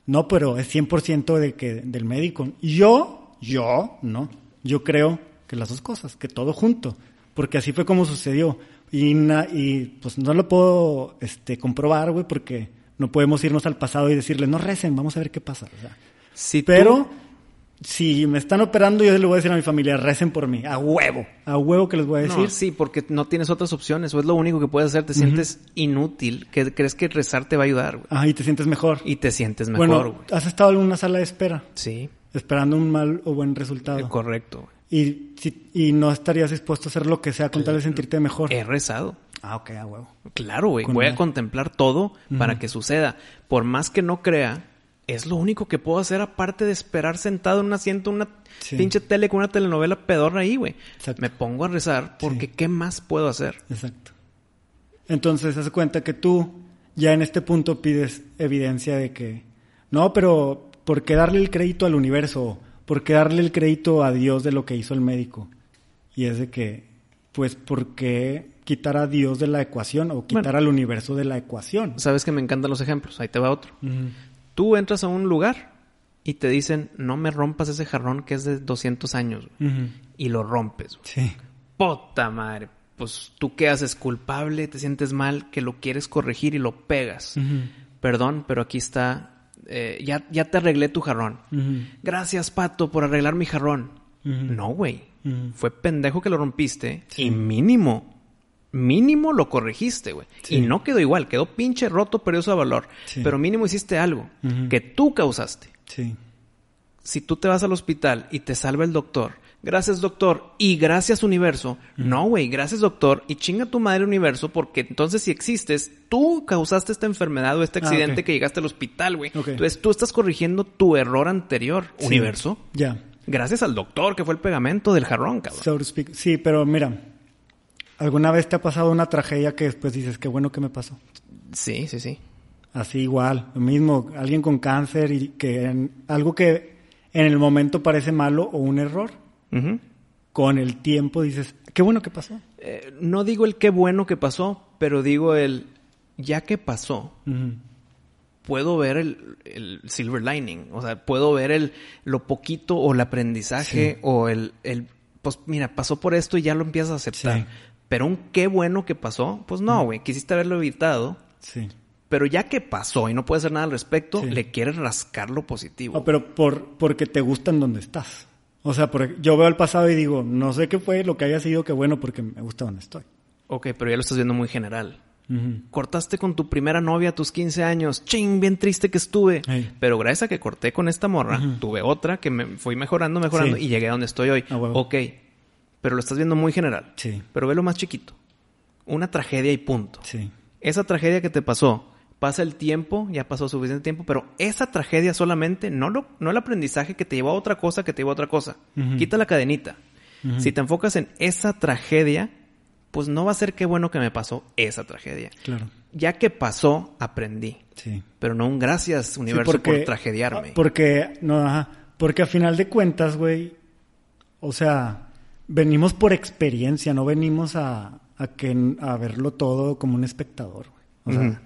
no, pero es 100% de que, del médico. Yo, yo, no, yo creo que las dos cosas, que todo junto, porque así fue como sucedió. Y, na- y pues no lo puedo este, comprobar, güey, porque no podemos irnos al pasado y decirle, no recen, vamos a ver qué pasa. O sea, Si tú- pero si me están operando, yo le voy a decir a mi familia, recen por mí, a huevo, a huevo que les voy a decir. No, sí, porque no tienes otras opciones, o es lo único que puedes hacer, te sientes inútil, que crees que rezar te va a ayudar, güey. Ah, y te sientes mejor. Y te sientes mejor, bueno, güey. has estado en una sala de espera, Sí, esperando un mal o buen resultado. eh, correcto. güey. y, si- y no estarías dispuesto a hacer lo que sea con tal de sentirte mejor. He rezado. Ah, ok, a huevo. Claro, güey. Voy a la- contemplar todo para que suceda. Por más que no crea, es lo único que puedo hacer aparte de esperar sentado en un asiento, una Sí. pinche tele con una telenovela pedorra ahí, güey. Me pongo a rezar porque Sí. ¿qué más puedo hacer? Exacto. Entonces, haz cuenta que tú ya en este punto pides evidencia de que, no, pero ¿por qué darle el crédito al universo? ¿Por qué darle el crédito a Dios de lo que hizo el médico? Y es de que, pues, ¿por qué quitar a Dios de la ecuación o quitar Bueno. al universo de la ecuación? Sabes que me encantan los ejemplos. Ahí te va otro. Tú entras a un lugar y te dicen, no me rompas ese jarrón que es de 200 años. güey". Ujú. Y lo rompes. Sí. Puta madre. Pues tú qué haces culpable, te sientes mal, que lo quieres corregir y lo pegas. Perdón, pero aquí está. eh, ya, ya te arreglé tu jarrón. Gracias, pato, por arreglar mi jarrón. No, güey. Fue pendejo que lo rompiste Sí. y mínimo, mínimo lo corregiste, güey. Sí. Y no quedó igual, quedó pinche roto, perdió su valor. Sí. Pero mínimo hiciste algo que tú causaste. Sí. Si tú te vas al hospital y te salva el doctor, gracias doctor y gracias universo. No, güey, gracias doctor y chinga tu madre universo porque entonces si existes, tú causaste esta enfermedad o este Ah, accidente que llegaste al hospital, güey. Entonces tú estás corrigiendo tu error anterior, Sí. universo. Ya. Gracias al doctor que fue el pegamento del jarrón, cabrón. So to speak. Sí, pero mira, ¿alguna vez te ha pasado una tragedia que después dices, qué bueno que me pasó? Sí, sí, sí. Así igual, lo mismo, alguien con cáncer y que en- algo que en el momento parece malo o un error, con el tiempo dices, qué bueno que pasó. Eh, no digo el qué bueno que pasó, pero digo el ya que pasó, puedo ver el, el silver lining. O sea, puedo ver el lo poquito o el aprendizaje Sí. o el, el, pues mira, pasó por esto y ya lo empiezas a aceptar. Sí. Pero un qué bueno que pasó, pues no, güey, quisiste haberlo evitado. Sí. Pero ya que pasó y no puedes hacer nada al respecto, Sí. le quieres rascar lo positivo. No, pero por, porque te gusta en donde estás. O sea, por- yo veo el pasado y digo, no sé qué fue lo que haya sido, qué bueno, porque me gusta donde estoy. Ok, pero ya lo estás viendo muy general. Cortaste con tu primera novia a tus 15 años. Ching, bien triste que estuve. Pero gracias a que corté con esta morra, tuve otra que me fui mejorando, mejorando Sí. y llegué a donde estoy hoy. A huevo. Ok. Pero lo estás viendo muy general. Sí. Pero velo más chiquito. Una tragedia y punto. Sí. Esa tragedia que te pasó, pasa el tiempo, ya pasó suficiente tiempo, pero esa tragedia solamente, no, lo, no el aprendizaje que te llevó a otra cosa, que te llevó a otra cosa. Quita la cadenita. Si te enfocas en esa tragedia, pues no va a ser qué bueno que me pasó esa tragedia. Claro. Ya que pasó, aprendí. Sí. Pero no un gracias, Sí, universo, por tragediarme. Porque, no, ajá, porque a final de cuentas, güey, o sea, venimos por experiencia, no venimos a, a, que, a verlo todo como un espectador, güey. O sea,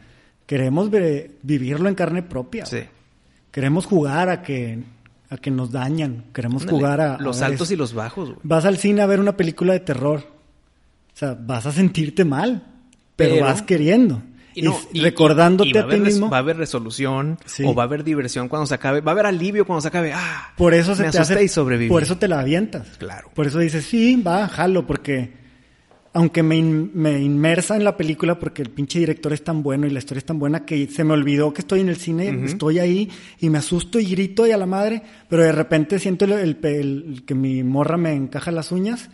queremos ve- vivirlo en carne propia. Sí. güey. Queremos jugar a que, a que nos dañan. Queremos jugar a... Los a ver, altos y los bajos, güey. Vas al cine a ver una película de terror. O sea, vas a sentirte mal, pero, Pero- vas queriendo. Y, no, y- recordándote y a ti mismo. Va a haber resolución Sí. o va a haber diversión cuando se acabe. Va a haber alivio cuando se acabe. Ah, Por eso se te hace, y sobreviví. Por eso te la avientas. Claro. Por eso dices, sí, va, jalo, porque aunque me, in- me inmersa en la película, porque el pinche director es tan bueno y la historia es tan buena que se me olvidó que estoy en el cine, Ujú. estoy ahí y me asusto y grito y a la madre, pero de repente siento el, el- el- que mi morra me encaja las uñas,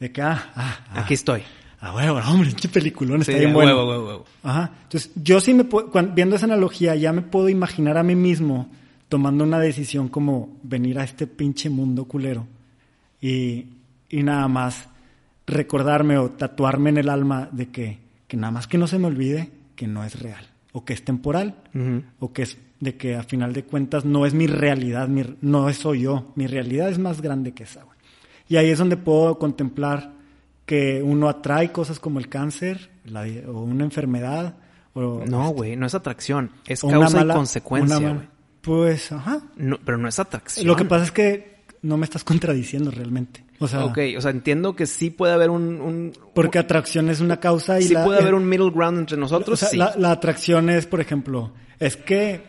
de que, ah, ah, ah, Aquí estoy. Ah, huevo, no, hombre, pinche peliculón, está Sí, bien bueno. huevo, huevo. Ajá. Entonces, yo sí me puedo, cuan- viendo esa analogía, ya me puedo imaginar a mí mismo tomando una decisión como venir a este pinche mundo culero y, y nada más recordarme o tatuarme en el alma de que, que nada más que no se me olvide que no es real o que es temporal Ujú. o que es de que a final de cuentas no es mi realidad, mi- no soy yo, mi realidad es más grande que esa. güey. Y ahí es donde puedo contemplar que uno atrae cosas como el cáncer la o una enfermedad o, No, güey, no es atracción. Es causa mala- y consecuencia, güey. Pues, ajá. No, pero no es atracción. Lo que pasa es que no me estás contradiciendo realmente. O sea, Ok, o sea, entiendo que sí puede haber un... un porque atracción es una causa y sí la, puede haber eh, un middle ground entre nosotros, O sea, sí. la, la atracción es, por ejemplo, es que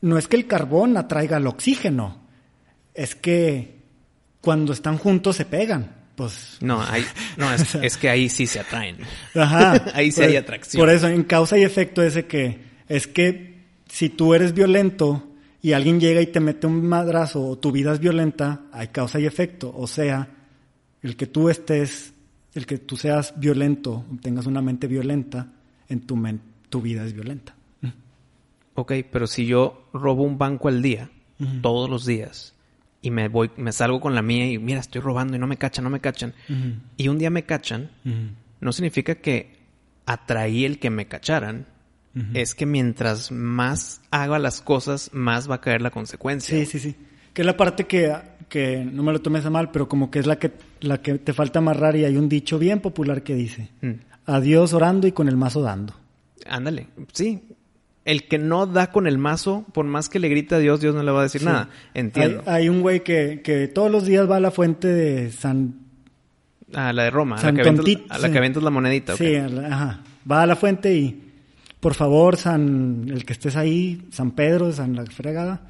no es que el carbón atraiga el oxígeno, es que cuando están juntos se pegan. Pues, No, hay, no es, es que ahí sí se atraen. ajá. Ahí sí Por- hay atracción. Por eso, en causa y efecto es de que es que si tú eres violento y alguien llega y te mete un madrazo o tu vida es violenta, hay causa y efecto. O sea, el que tú estés, el que tú seas violento, tengas una mente violenta, en tu mente, tu vida es violenta. Ok, pero si yo robo un banco al día, todos los días, y me voy, me salgo con la mía y mira, estoy robando y no me cachan, no me cachan, y un día me cachan, no significa que atraí el que me cacharan, es que mientras más haga las cosas, más va a caer la consecuencia. Sí, sí, sí. Que es la parte que, que no me lo tomes a mal, pero como que es la que, la que te falta amarrar y hay un dicho bien popular que dice, Mm. adiós orando y con el mazo dando. Ándale, sí. El que no da con el mazo, por más que le grite a Dios, Dios no le va a decir Sí. nada. Entiendo. Hay, hay un güey que, que todos los días va a la fuente de San... A la de Roma, a la, San que a la que la monedita. ok. Sí, a la- ajá. Va a la fuente y, por favor, San, el que estés ahí, San Pedro, San la fregada,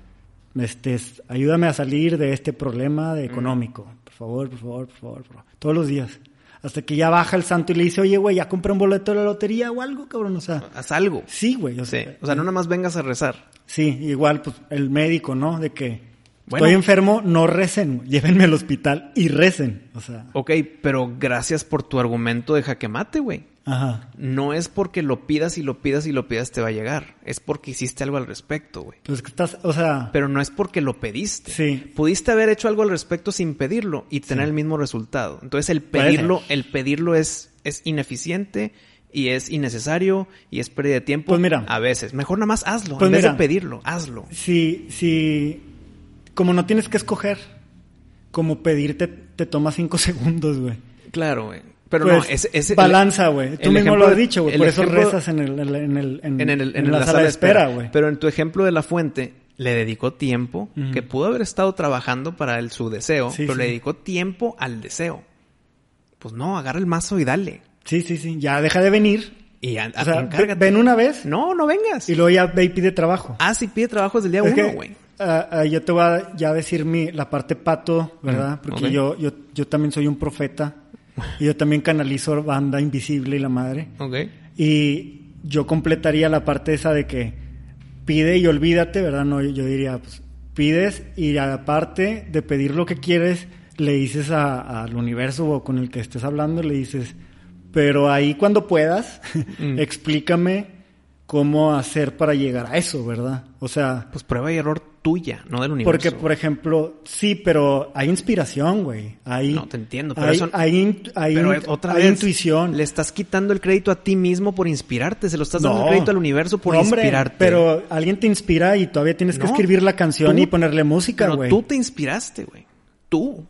este, es- ayúdame a salir de este problema de económico. Por favor, por favor, por favor, por favor. Todos los días. Hasta que ya baja el santo y le dice, oye, güey, ya compré un boleto de la lotería o algo, cabrón. O sea, Haz algo. sí, güey. O Sí. sea, O sea, no nada más vengas a rezar. Sí, igual, pues, el médico, ¿no? De que Bueno. estoy enfermo, no recen, llévenme al hospital y recen. O sea, Ok, pero gracias por tu argumento de jaque mate, güey. ajá. No es porque lo pidas y lo pidas y lo pidas te va a llegar. Es porque hiciste algo al respecto, güey. Pues que estás, o sea, Pero no es porque lo pediste. Sí. Pudiste haber hecho algo al respecto sin pedirlo y tener el mismo resultado. Entonces el pedirlo, el pedirlo es, es ineficiente y es innecesario y es pérdida de tiempo. Pues mira. A veces. Mejor nada más hazlo. Pues en vez mira. de pedirlo, hazlo. si, si, como no tienes que escoger, como pedirte te toma cinco segundos, güey. Claro, güey. Pero Pues, no, ese, ese- balanza, güey. Tú mismo ejemplo lo has dicho, güey. Por eso ejemplo- rezas en, el, en, el, en, en, el- en la, sala de espera, güey. Pero en tu ejemplo de la fuente, le dedicó tiempo, que pudo haber estado trabajando para el, su deseo, Sí, pero sí. le dedicó tiempo al deseo. Pues no, agarra el mazo y dale. Sí, sí, sí. Ya deja de venir. Y a- O sea, ven una vez No, no vengas. y luego ya ve y pide trabajo. Ah, sí, pide trabajo desde el día Es uno, güey. Ah, ah, yo te voy a ya decir mi, la parte pato, ¿verdad? Mm, Porque yo, yo, yo también soy un profeta. Y yo también canalizo banda invisible y la madre. Ok. Y yo completaría la parte esa de que pide y olvídate, ¿verdad? No, yo diría, pues, pides y aparte de pedir lo que quieres, le dices a- al universo o con el que estés hablando, le dices, pero ahí cuando puedas, Mm. explícame cómo hacer para llegar a eso, ¿verdad? O sea, Pues prueba y error tuya, no del universo. porque, por ejemplo, sí, pero hay inspiración, güey. Hay, No, te entiendo, pero hay, eso- hay, Pero otra hay vez, intuición. le estás quitando el crédito a ti mismo por inspirarte. Se lo estás dando No. el crédito al universo por hombre, inspirarte. Pero alguien te inspira y todavía tienes que escribir la canción tú- y ponerle música, Pero güey. tú te inspiraste, güey. Tú.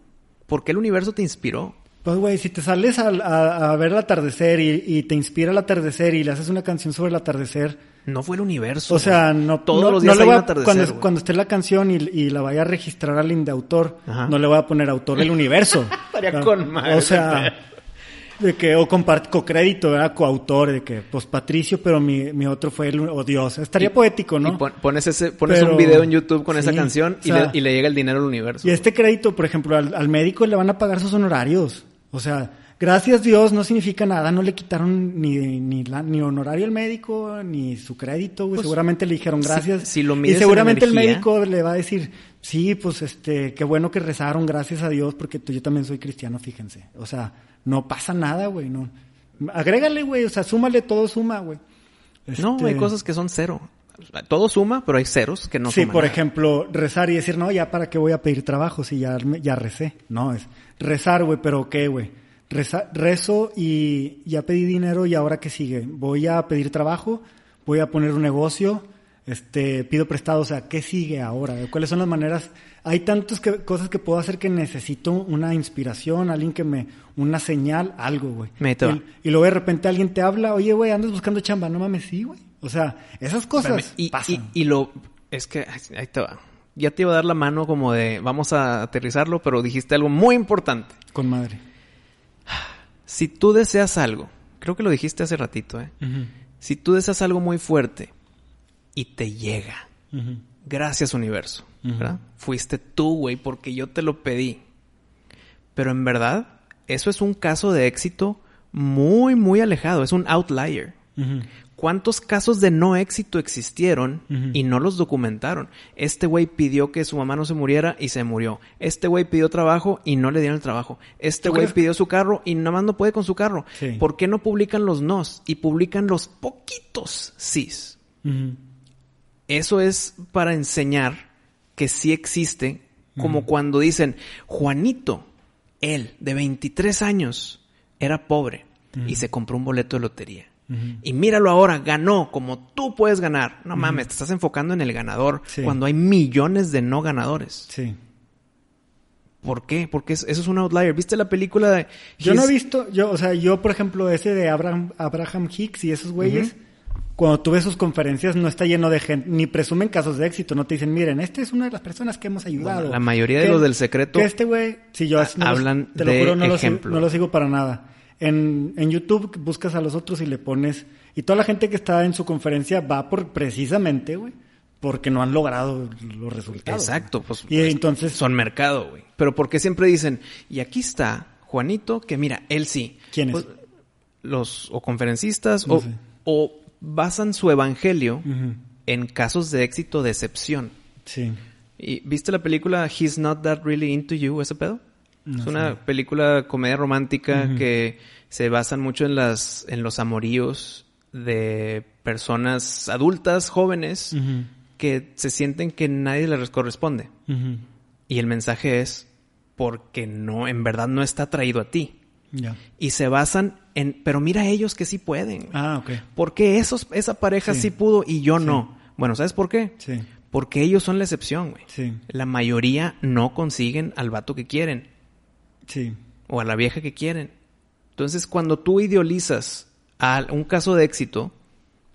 ¿Por qué el universo te inspiró? Pues, güey, si te sales a, a- a ver el atardecer y, y te inspira el atardecer y le haces una canción sobre el atardecer, No fue el universo. o sea, no, Todos no- los no días le hay voy a- atardecer. cuando, cuando esté la canción y, y la vaya a registrar al indautor, Ajá. no le voy a poner autor del universo. Estaría Ah, con madre O sea, de que, o compart- co-crédito, ¿verdad? Coautor, de que, pues Patricio, pero mi, mi otro fue el, o Dios. Estaría poético, ¿no? Y pon- pones, ese, pones Pero- un video en YouTube con esa canción y, o sea- le, y le llega el dinero al universo. Y este crédito, por ejemplo, al, al médico le van a pagar sus honorarios. O sea, gracias Dios no significa nada. No le quitaron ni, ni, la- ni honorario al médico, ni su crédito, güey. Pues, seguramente le dijeron si- gracias. si lo y seguramente el médico le va a decir, sí, pues este, qué bueno que rezaron, gracias a Dios, porque tú- yo también soy cristiano, fíjense. O sea, no pasa nada, güey. No. Agrégale, güey. O sea, súmale, todo suma, güey. No, Este- hay cosas que son cero. Todo suma, pero hay ceros que no sí, suman por nada. ejemplo, rezar y decir, no, ya para qué voy a pedir trabajo si ya, ya recé. No, es rezar, güey, pero ¿qué, güey? Reza- rezo y ya pedí dinero y ahora qué sigue? Voy a pedir trabajo, voy a poner un negocio, este, pido prestado, o sea, ¿qué sigue ahora? ¿Cuáles son las maneras? Hay tantas que- cosas que puedo hacer que necesito una inspiración, alguien que me, una señal, algo, güey. Y, y luego de repente alguien te habla, oye, güey, andas buscando chamba, no mames, sí, güey. O sea, esas cosas Espérame, y, pasan. y- y lo... Es que... Ahí te va. Ya te iba a dar la mano como de... Vamos a aterrizarlo, pero dijiste algo muy importante. Con madre. Si tú deseas algo... Creo que lo dijiste hace ratito, ¿eh? Si tú deseas algo muy fuerte y te llega, gracias universo. Fuiste tú, güey, porque yo te lo pedí. Pero en verdad, eso es un caso de éxito muy, muy alejado. Es un outlier. ¿Cuántos casos de no éxito existieron y no los documentaron? Este güey pidió que su mamá no se muriera y se murió. Este güey pidió trabajo y no le dieron el trabajo. Este ¿Tú güey pidió su carro y nada más no puede con su carro. Sí. ¿Por qué no publican los nos y publican los poquitos sís? Eso es para enseñar que sí existe, como cuando dicen, Juanito, él, de 23 años, era pobre y se compró un boleto de lotería. Y míralo ahora, ganó como tú puedes ganar. No mames, te estás enfocando en el ganador Sí. cuando hay millones de no ganadores. Sí. ¿Por qué? Porque es- eso es un outlier. ¿Viste la película de... Yo no he visto, yo, o sea, yo, por ejemplo, ese de Abraham, Abraham Hicks y esos güeyes, cuando tú ves sus conferencias, no está lleno de gente, ni presumen casos de éxito, no te dicen, miren, este es una de las personas que hemos ayudado. Bueno, la mayoría de los del secreto que este güey, si yo no los- hablan te lo de juro, no lo, sigo, ejemplo. no lo sigo para nada. En, en YouTube buscas a los otros y le pones, y toda la gente que está en su conferencia va por precisamente, güey, porque no han logrado los resultados. Exacto, pues, Y pues, entonces, son mercado, güey. Pero porque siempre dicen, y aquí está Juanito, que mira, él sí. ¿Quién es? Pues, los o conferencistas No o, o basan su evangelio en casos de éxito de excepción. sí. ¿Y viste la película He's Not That Really Into You, ese pedo? No es sé. una película comedia romántica que se basan mucho en las en los amoríos de personas adultas, jóvenes, que se sienten que nadie les corresponde. Y el mensaje es porque no, en verdad no está traído a ti. Y se basan en, pero mira ellos que sí pueden. Ah, ok. ¿Por qué esos, esa pareja Sí. sí. pudo y yo Sí. no? Bueno, ¿sabes por qué? Sí, Porque ellos son la excepción, güey. sí, La mayoría no consiguen al vato que quieren sí. o a la vieja que quieren. Entonces, cuando tú idealizas a un caso de éxito,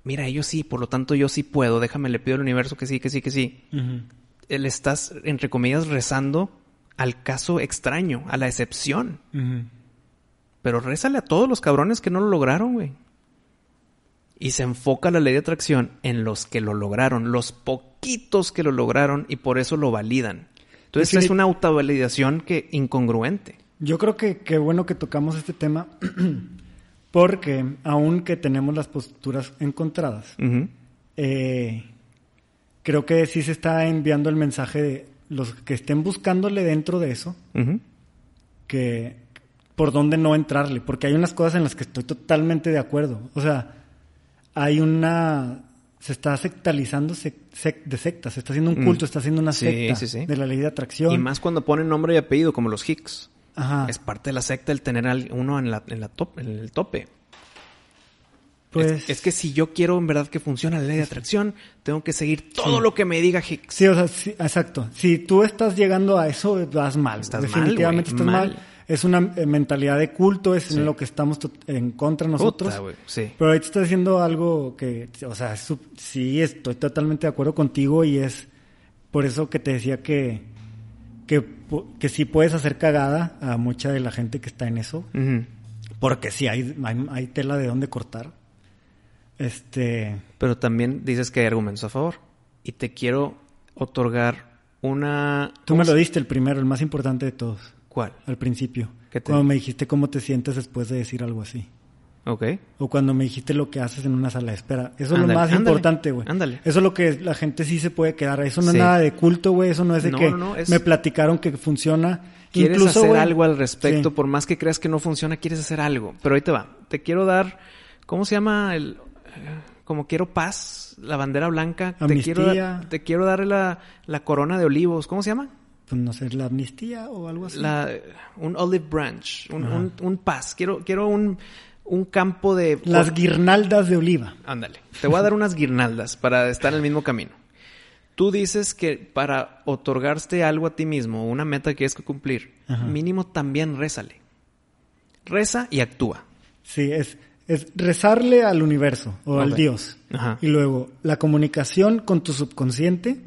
mira, ellos sí, por lo tanto yo sí puedo, déjame, le pido al universo que sí, que sí, que sí. Ujú. Le estás, entre comillas, rezando al caso extraño, a la excepción. Pero rézale a todos los cabrones que no lo lograron, güey. Y se enfoca la ley de atracción en los que lo lograron, los poquitos que lo lograron y por eso lo validan. Entonces es una autovalidación que incongruente. Yo creo que qué bueno que tocamos este tema porque aunque tenemos las posturas encontradas, eh, creo que sí se está enviando el mensaje de los que estén buscándole dentro de eso, que por dónde no entrarle, porque hay unas cosas en las que estoy totalmente de acuerdo. O sea, hay una se está sectalizando sec- sec- de sectas, se está haciendo un Mm. culto, está haciendo una secta sí, sí. de la ley de atracción. Y más cuando ponen nombre y apellido, como los Hicks. Ajá. Es parte de la secta el tener a uno en, la, en, la top, en el tope. Pues es, es que si yo quiero en verdad que funcione la ley de atracción, tengo que seguir todo lo que me diga Hicks. Sí, o sea, exacto. Si tú estás llegando a eso, vas mal. Estás mal, Definitivamente estás mal. mal. Es una eh, mentalidad de culto, es Sí. en lo que estamos en contra nosotros. Puta, sí. Pero ahorita estás diciendo algo que, o sea, sí, estoy totalmente de acuerdo contigo y es por eso que te decía que, que, que sí puedes hacer cagada a mucha de la gente que está en eso. Porque sí, hay, hay, hay tela de dónde cortar. Este, Pero también dices que hay argumentos a favor. Y te quiero otorgar una... tú ¿cómo me lo diste el primero, el más importante de todos. ¿Cuál? al principio. ¿Qué te Cuando me dijiste cómo te sientes después de decir algo así. Ok. O cuando me dijiste lo que haces en una sala de espera. Eso es lo más ándale, importante, güey. ándale. Eso es lo que la gente sí se puede quedar. Eso no Sí. es nada de culto, güey. Eso no es de No, que no, no, es- me platicaron que funciona. Quieres Incluso, hacer algo al respecto, sí. por más que creas que no funciona, quieres hacer algo. Pero ahí te va. Te quiero dar, ¿cómo se llama? El, eh, como quiero paz, la bandera blanca. Te quiero, te quiero dar la, la corona de olivos. ¿Cómo se llama? Pues no sé, la amnistía o algo así. La, un olive branch, un, un, un paz. Quiero, quiero un, un campo de... Las guirnaldas de oliva. Ándale. Te voy a dar unas guirnaldas para estar en el mismo camino. Tú dices que para otorgarte algo a ti mismo, una meta que quieres que cumplir, Ajá. mínimo también rézale. Reza y actúa. Sí, es, es rezarle al universo o al. Dios. Ajá. Y luego la comunicación con tu subconsciente.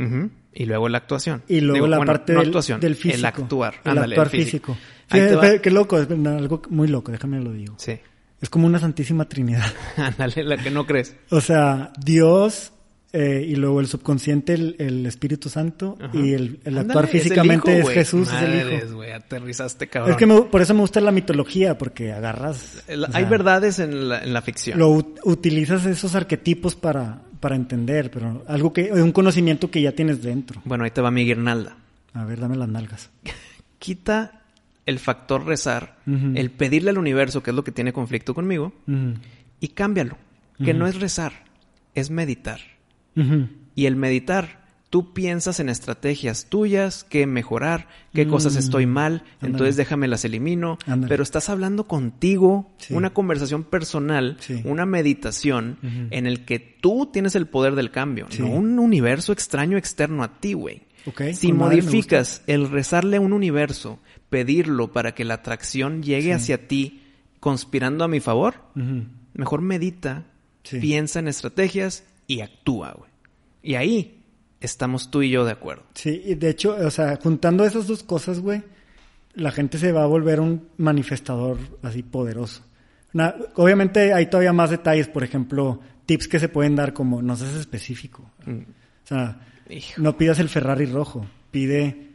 Y luego la actuación. Y luego Digo, la bueno, parte no del, actuación, del físico. El actuar. El Ándale, actuar físico. Ahí Sí, qué loco, es algo muy loco, déjame lo digo. Sí. Es como una santísima trinidad. Ándale, la que no crees. O sea, Dios eh, y luego el subconsciente, el, el Espíritu Santo Ajá. y el, el actuar es el físicamente hijo, es. Jesús, es el Hijo. güey, aterrizaste, cabrón. Es que me- por eso me gusta la mitología, porque agarras... El- Hay sea, verdades en la, en la ficción. Lo ut- utilizas esos arquetipos para, para entender, pero algo que, un conocimiento que ya tienes dentro. Bueno, ahí te va mi guirnalda. A ver, dame las nalgas. Quita el factor rezar, el pedirle al universo, que es lo que tiene conflicto conmigo, y cámbialo. Que no es rezar, es meditar. Y el meditar Tú piensas en estrategias tuyas, qué mejorar, qué cosas estoy mal, entonces déjame las elimino. Pero estás hablando contigo, Sí. una conversación personal, Sí. una meditación en el que tú tienes el poder del cambio, Sí. no un universo extraño externo a ti, güey. Si con modificas el rezarle a un universo, pedirlo para que la atracción llegue hacia ti, conspirando a mi favor, mejor medita, piensa en estrategias y actúa, güey. Y ahí estamos tú y yo de acuerdo. Sí, y de hecho, o sea, juntando esas dos cosas, güey, la gente se va a volver un manifestador así poderoso. Obviamente hay todavía más detalles, por ejemplo, tips que se pueden dar como no seas específico. Mm. O sea, Hijo. no pidas el Ferrari rojo, pide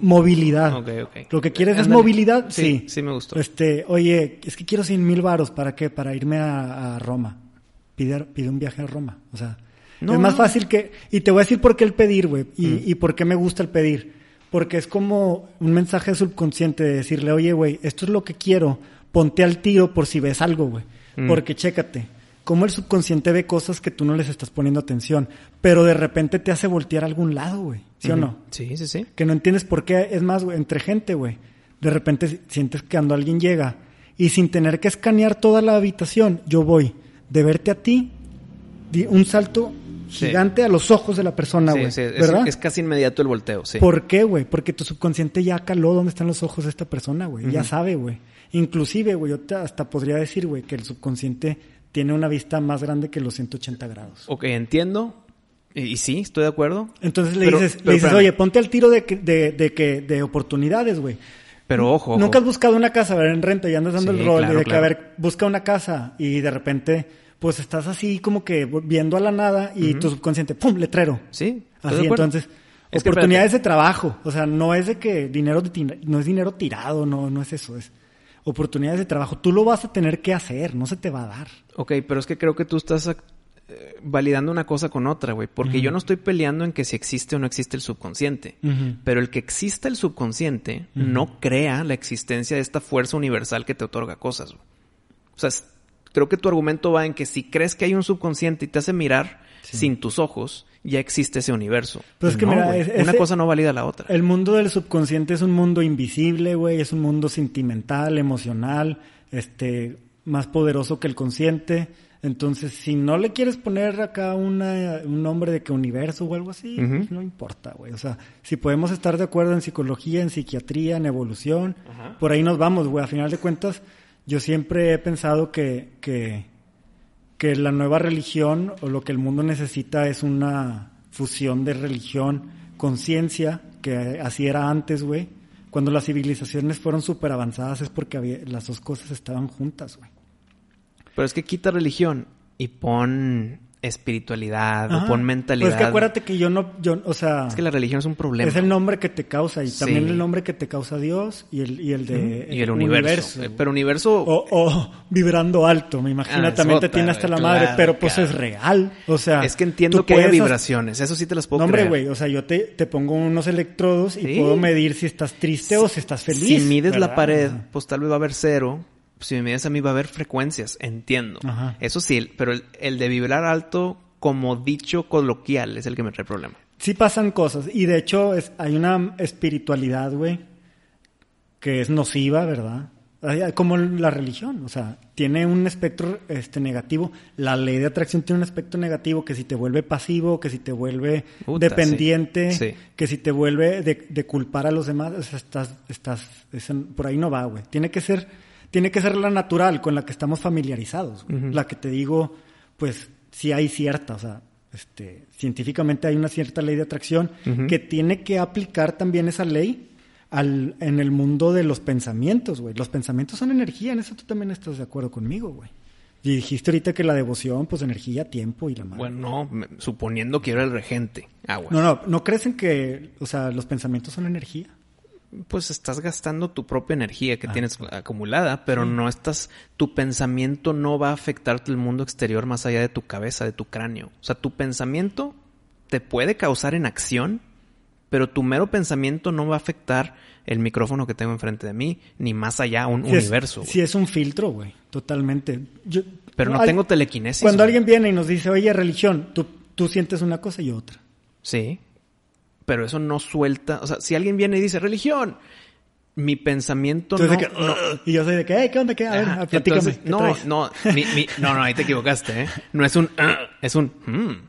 movilidad. Ok, ok. Lo que quieres es movilidad, Sí, sí. sí me gustó. Este, oye, es que quiero 100 mil varos, ¿para qué? Para irme a, a Roma. Pide, pide un viaje a Roma. O sea, No, es más fácil que... Y te voy a decir por qué el pedir, güey. Y, Mm. y por qué me gusta el pedir. Porque es como un mensaje subconsciente de decirle, oye, güey, esto es lo que quiero. Ponte al tiro por si ves algo, güey. Mm. Porque chécate. Cómo el subconsciente ve cosas que tú no les estás poniendo atención. Pero de repente te hace voltear a algún lado, güey. ¿Sí o no? Sí, sí, sí. que no entiendes por qué. Es más, güey, entre gente, güey. De repente si- sientes que cuando alguien llega y sin tener que escanear toda la habitación, yo voy de verte a ti, di un salto Sí. gigante a los ojos de la persona, güey. sí, es, ¿Verdad? es casi inmediato el volteo, sí. ¿Por qué, güey? Porque tu subconsciente ya caló dónde están los ojos de esta persona, güey. Ya sabe, güey. Inclusive, güey, yo te- hasta podría decir, güey, que el subconsciente tiene una vista más grande que los 180 grados. Ok, entiendo. Y, y sí, estoy de acuerdo. Entonces le Pero- dices, pero le dices, oye, ponte al tiro de, que- de, de, que, de oportunidades, güey. Pero ojo, ojo. Nunca has buscado una casa, a ver, en renta y andas dando el rol claro, de que, claro. a ver, busca una casa y de repente, pues estás así como que viendo a la nada y tu subconsciente, ¡pum!, letrero. Sí, Así, entonces, Es que oportunidades de trabajo. O sea, no es de que dinero, de no es dinero tirado, no, no es eso, es oportunidades de trabajo. Tú lo vas a tener que hacer, no se te va a dar. Ok, pero es que creo que tú estás eh, validando una cosa con otra, güey. Porque yo no estoy peleando en que si existe o no existe el subconsciente. Pero el que exista el subconsciente no crea la existencia de esta fuerza universal que te otorga cosas. O sea, creo que tu argumento va en que si crees que hay un subconsciente y te hace mirar sin tus ojos, ya existe ese universo. Pero es que no, mira, una cosa no valida la otra. El mundo del subconsciente es un mundo invisible, güey, es un mundo sentimental, emocional, este, más poderoso que el consciente. Entonces, si no le quieres poner acá una, un nombre de que universo o algo así, pues no importa, güey. O sea, si podemos estar de acuerdo en psicología, en psiquiatría, en evolución, por ahí nos vamos, güey. A final de cuentas, yo siempre he pensado que, que, que la nueva religión o lo que el mundo necesita es una fusión de religión, conciencia, que así era antes, güey. Cuando las civilizaciones fueron súper avanzadas es porque las dos cosas estaban juntas, güey. Pero es que quita religión y pon espiritualidad o pon Pero mentalidad. es que acuérdate que yo no, yo, o sea, Es que la religión es un problema. es el nombre que te causa y Sí. también el nombre que te causa Dios y el, y el de y el universo. Eh. Pero universo... O, o vibrando alto, me imagino Ah, también te tiene hasta la claro, madre, pero pues claro. es real. O sea, es que entiendo que hasta- vibraciones. Eso sí te las puedo No, hombre, güey, o sea, yo te, te pongo unos electrodos y Sí. puedo medir si estás triste o si estás feliz. Si mides la pared, pues tal vez va a haber cero. Si me mides a mí va a haber frecuencias. Entiendo. Ajá. Eso sí, el- pero el, el de vibrar alto como dicho coloquial es el que me trae problema. Sí pasan cosas y de hecho es, hay una espiritualidad, güey, que es nociva, ¿verdad? Como la religión, o sea, tiene un espectro este negativo. La ley de atracción tiene un aspecto negativo que si te vuelve pasivo, que si te vuelve Puta, dependiente, sí. Sí. que si te vuelve de, de culpar a los demás, o sea, estás, estás, es por ahí no va, güey. Tiene que ser, tiene que ser la natural con la que estamos familiarizados, la que te digo, pues sí hay cierta, o sea, este, científicamente hay una cierta ley de atracción que tiene que aplicar también esa ley al, en el mundo de los pensamientos, güey. Los pensamientos son energía, en eso tú también estás de acuerdo conmigo, güey. Y dijiste ahorita que la devoción, pues energía, tiempo y la madre. Bueno, no, me- suponiendo que era el regente. Agua. No, no, ¿no crees en que, o sea, los pensamientos son energía? Pues estás gastando tu propia energía que Ah, tienes acumulada, pero no estás, tu pensamiento no va a afectarte el mundo exterior más allá de tu cabeza, de tu cráneo. O sea, tu pensamiento te puede causar en acción, pero tu mero pensamiento no va a afectar el micrófono que tengo enfrente de mí, ni más allá un es- universo. güey. Sí, es un filtro, güey, totalmente. Yo- pero no al- tengo telequinesis. Cuando alguien viene y nos dice, oye, religión, tú, tú sientes una cosa y otra. Sí, pero eso no suelta. O sea, si alguien viene y dice religión, mi pensamiento no. que, no- y yo soy de que, "Hey, ¿qué onda? ¿Qué? A ver, Ajá, platícame. entonces, ¿qué no, traes?". no, mi- mi- no, no, ahí te equivocaste, ¿eh? No es un, "Ah", es un, "Hmm".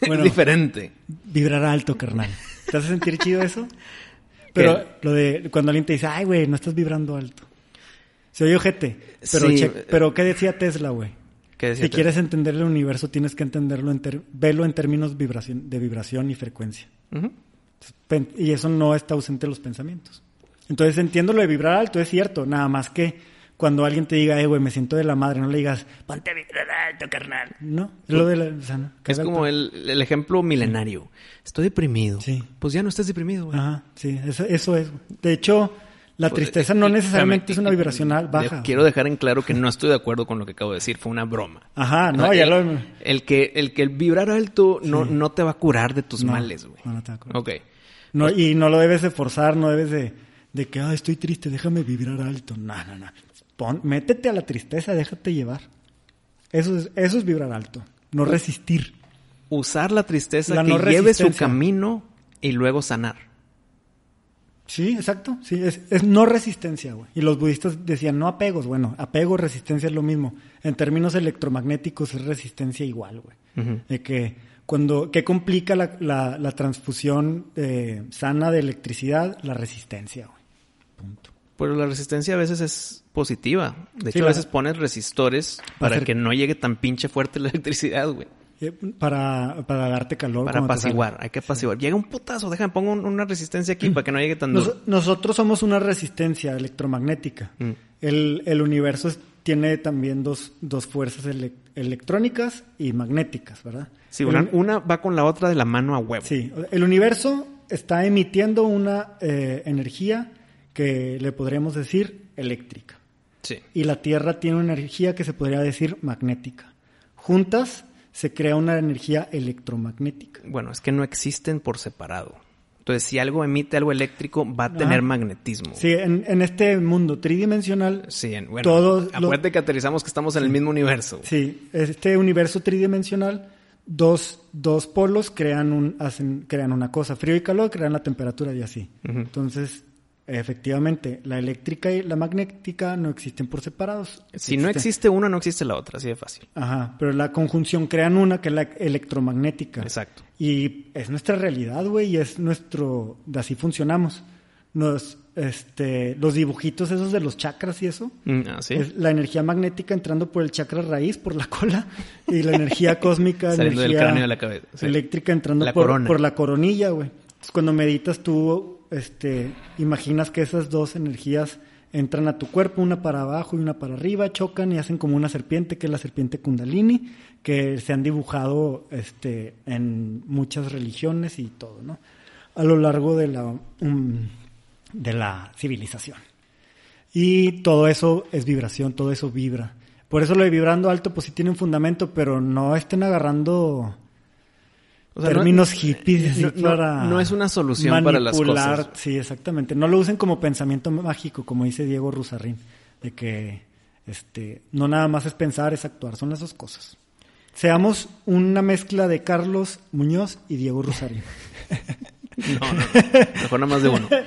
Bueno. es diferente. Vibrar alto, carnal. ¿Te hace sentir chido eso? Pero lo de cuando alguien te dice, ay, güey, no estás vibrando alto. Se oye ojete. Pero, Sí. che- pero ¿qué decía Tesla, güey? ¿Qué decía Si quieres entender el universo, tienes que entenderlo, en verlo en términos vibración, de vibración y frecuencia. Y eso no está ausente de los pensamientos. Entonces entiendo lo de vibrar alto, es cierto. Nada más que cuando alguien te diga, eh, güey, me siento de la madre, no le digas, ponte a vibrar alto, carnal. No, es lo de la... o sea, no, Es como el ejemplo milenario. Estoy deprimido. Sí. Pues ya no estás deprimido, güey. Ajá, sí, eso, eso es. De hecho, la Pues, tristeza eh, no eh, necesariamente es una vibración baja. Quiero dejar en claro que no estoy de acuerdo con lo que acabo de decir. Fue una broma. Ajá, no, O sea, ya el, lo... el que el que vibrar alto no, no te va a curar de tus No, males, güey. no, no te va a curar. Ok. No, y no lo debes de forzar, no debes de, de que, ah, estoy triste, déjame vibrar alto. No, no, no. Pon- métete a la tristeza, déjate llevar. Eso es, eso es vibrar alto, no resistir. Usar la tristeza La que no lleve su camino y luego sanar. Sí, exacto. Sí, es, es no resistencia, güey. Y los budistas decían no apegos. Bueno, apego, resistencia es lo mismo. En términos electromagnéticos es resistencia igual, güey. De que cuando, ¿qué complica la, la, la transfusión eh, sana de electricidad? La resistencia, güey. Punto. Pero la resistencia a veces es positiva. De hecho, a veces pones resistores para hacer- que no llegue tan pinche fuerte la electricidad, güey. Eh, Para, para darte calor. Para apaciguar. Hay que apaciguar. Llega un putazo. Déjame, pongo un- una resistencia aquí para que no llegue tan Nos- duro. nosotros somos una resistencia electromagnética. Mm. El, el universo es- tiene también dos, dos fuerzas ele- electrónicas y magnéticas, ¿verdad? Sí, El una, uni- una va con la otra de la mano a huevo. Sí, el universo está emitiendo una eh, energía que le podríamos decir eléctrica. Sí. Y la Tierra tiene una energía que se podría decir magnética. Juntas se crea una energía electromagnética. Bueno, es que no existen por separado. Entonces, si algo emite algo eléctrico, va a tener magnetismo. Sí, en, en este mundo tridimensional, Sí, en- bueno, Todos acuérdate que aterrizamos que estamos en el mismo universo. sí, este universo tridimensional, dos, dos polos crean, un, hacen, crean una cosa, frío y calor crean la temperatura y así. Entonces, efectivamente, la eléctrica y la magnética no existen por separados. Si no existe una, no existe la otra, así de fácil. Ajá, pero la conjunción crean una que es la electromagnética. Exacto. Y es nuestra realidad, güey, y es nuestro, de así funcionamos. Nos, este, los dibujitos esos de los chakras y eso, Mm, ah, ¿sí? es la energía magnética entrando por el chakra raíz, por la cola, y la energía cósmica, Saliendo del energía cráneo de la cabeza, sí. eléctrica entrando La por, por la coronilla, güey. Entonces, cuando meditas tú, este, imaginas que esas dos energías entran a tu cuerpo, una para abajo y una para arriba, chocan y hacen como una serpiente, que es la serpiente kundalini, que se han dibujado este, en muchas religiones y todo, ¿no? A lo largo de la, um, de la civilización. Y todo eso es vibración, todo eso vibra. Por eso lo de vibrando alto, pues sí tiene un fundamento, pero no estén agarrando O sea, no- términos hippies no- para no es una solución para las manipular. cosas. Sí, exactamente. No lo usen como pensamiento mágico, como dice Diego Rusarrín, de que este no nada más es pensar, es actuar, son las dos cosas. Seamos una mezcla de Carlos Muñoz y Diego Rusarín. No, no, mejor nada más de uno.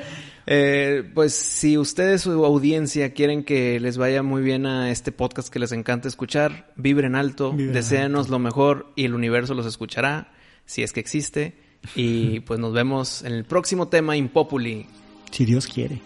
Eh, pues si ustedes, su audiencia, quieren que les vaya muy bien a este podcast que les encanta escuchar, vibren alto, deséanos lo mejor y el universo los escuchará, si es que existe. Y pues nos vemos en el próximo tema Impopuli. Si Dios quiere.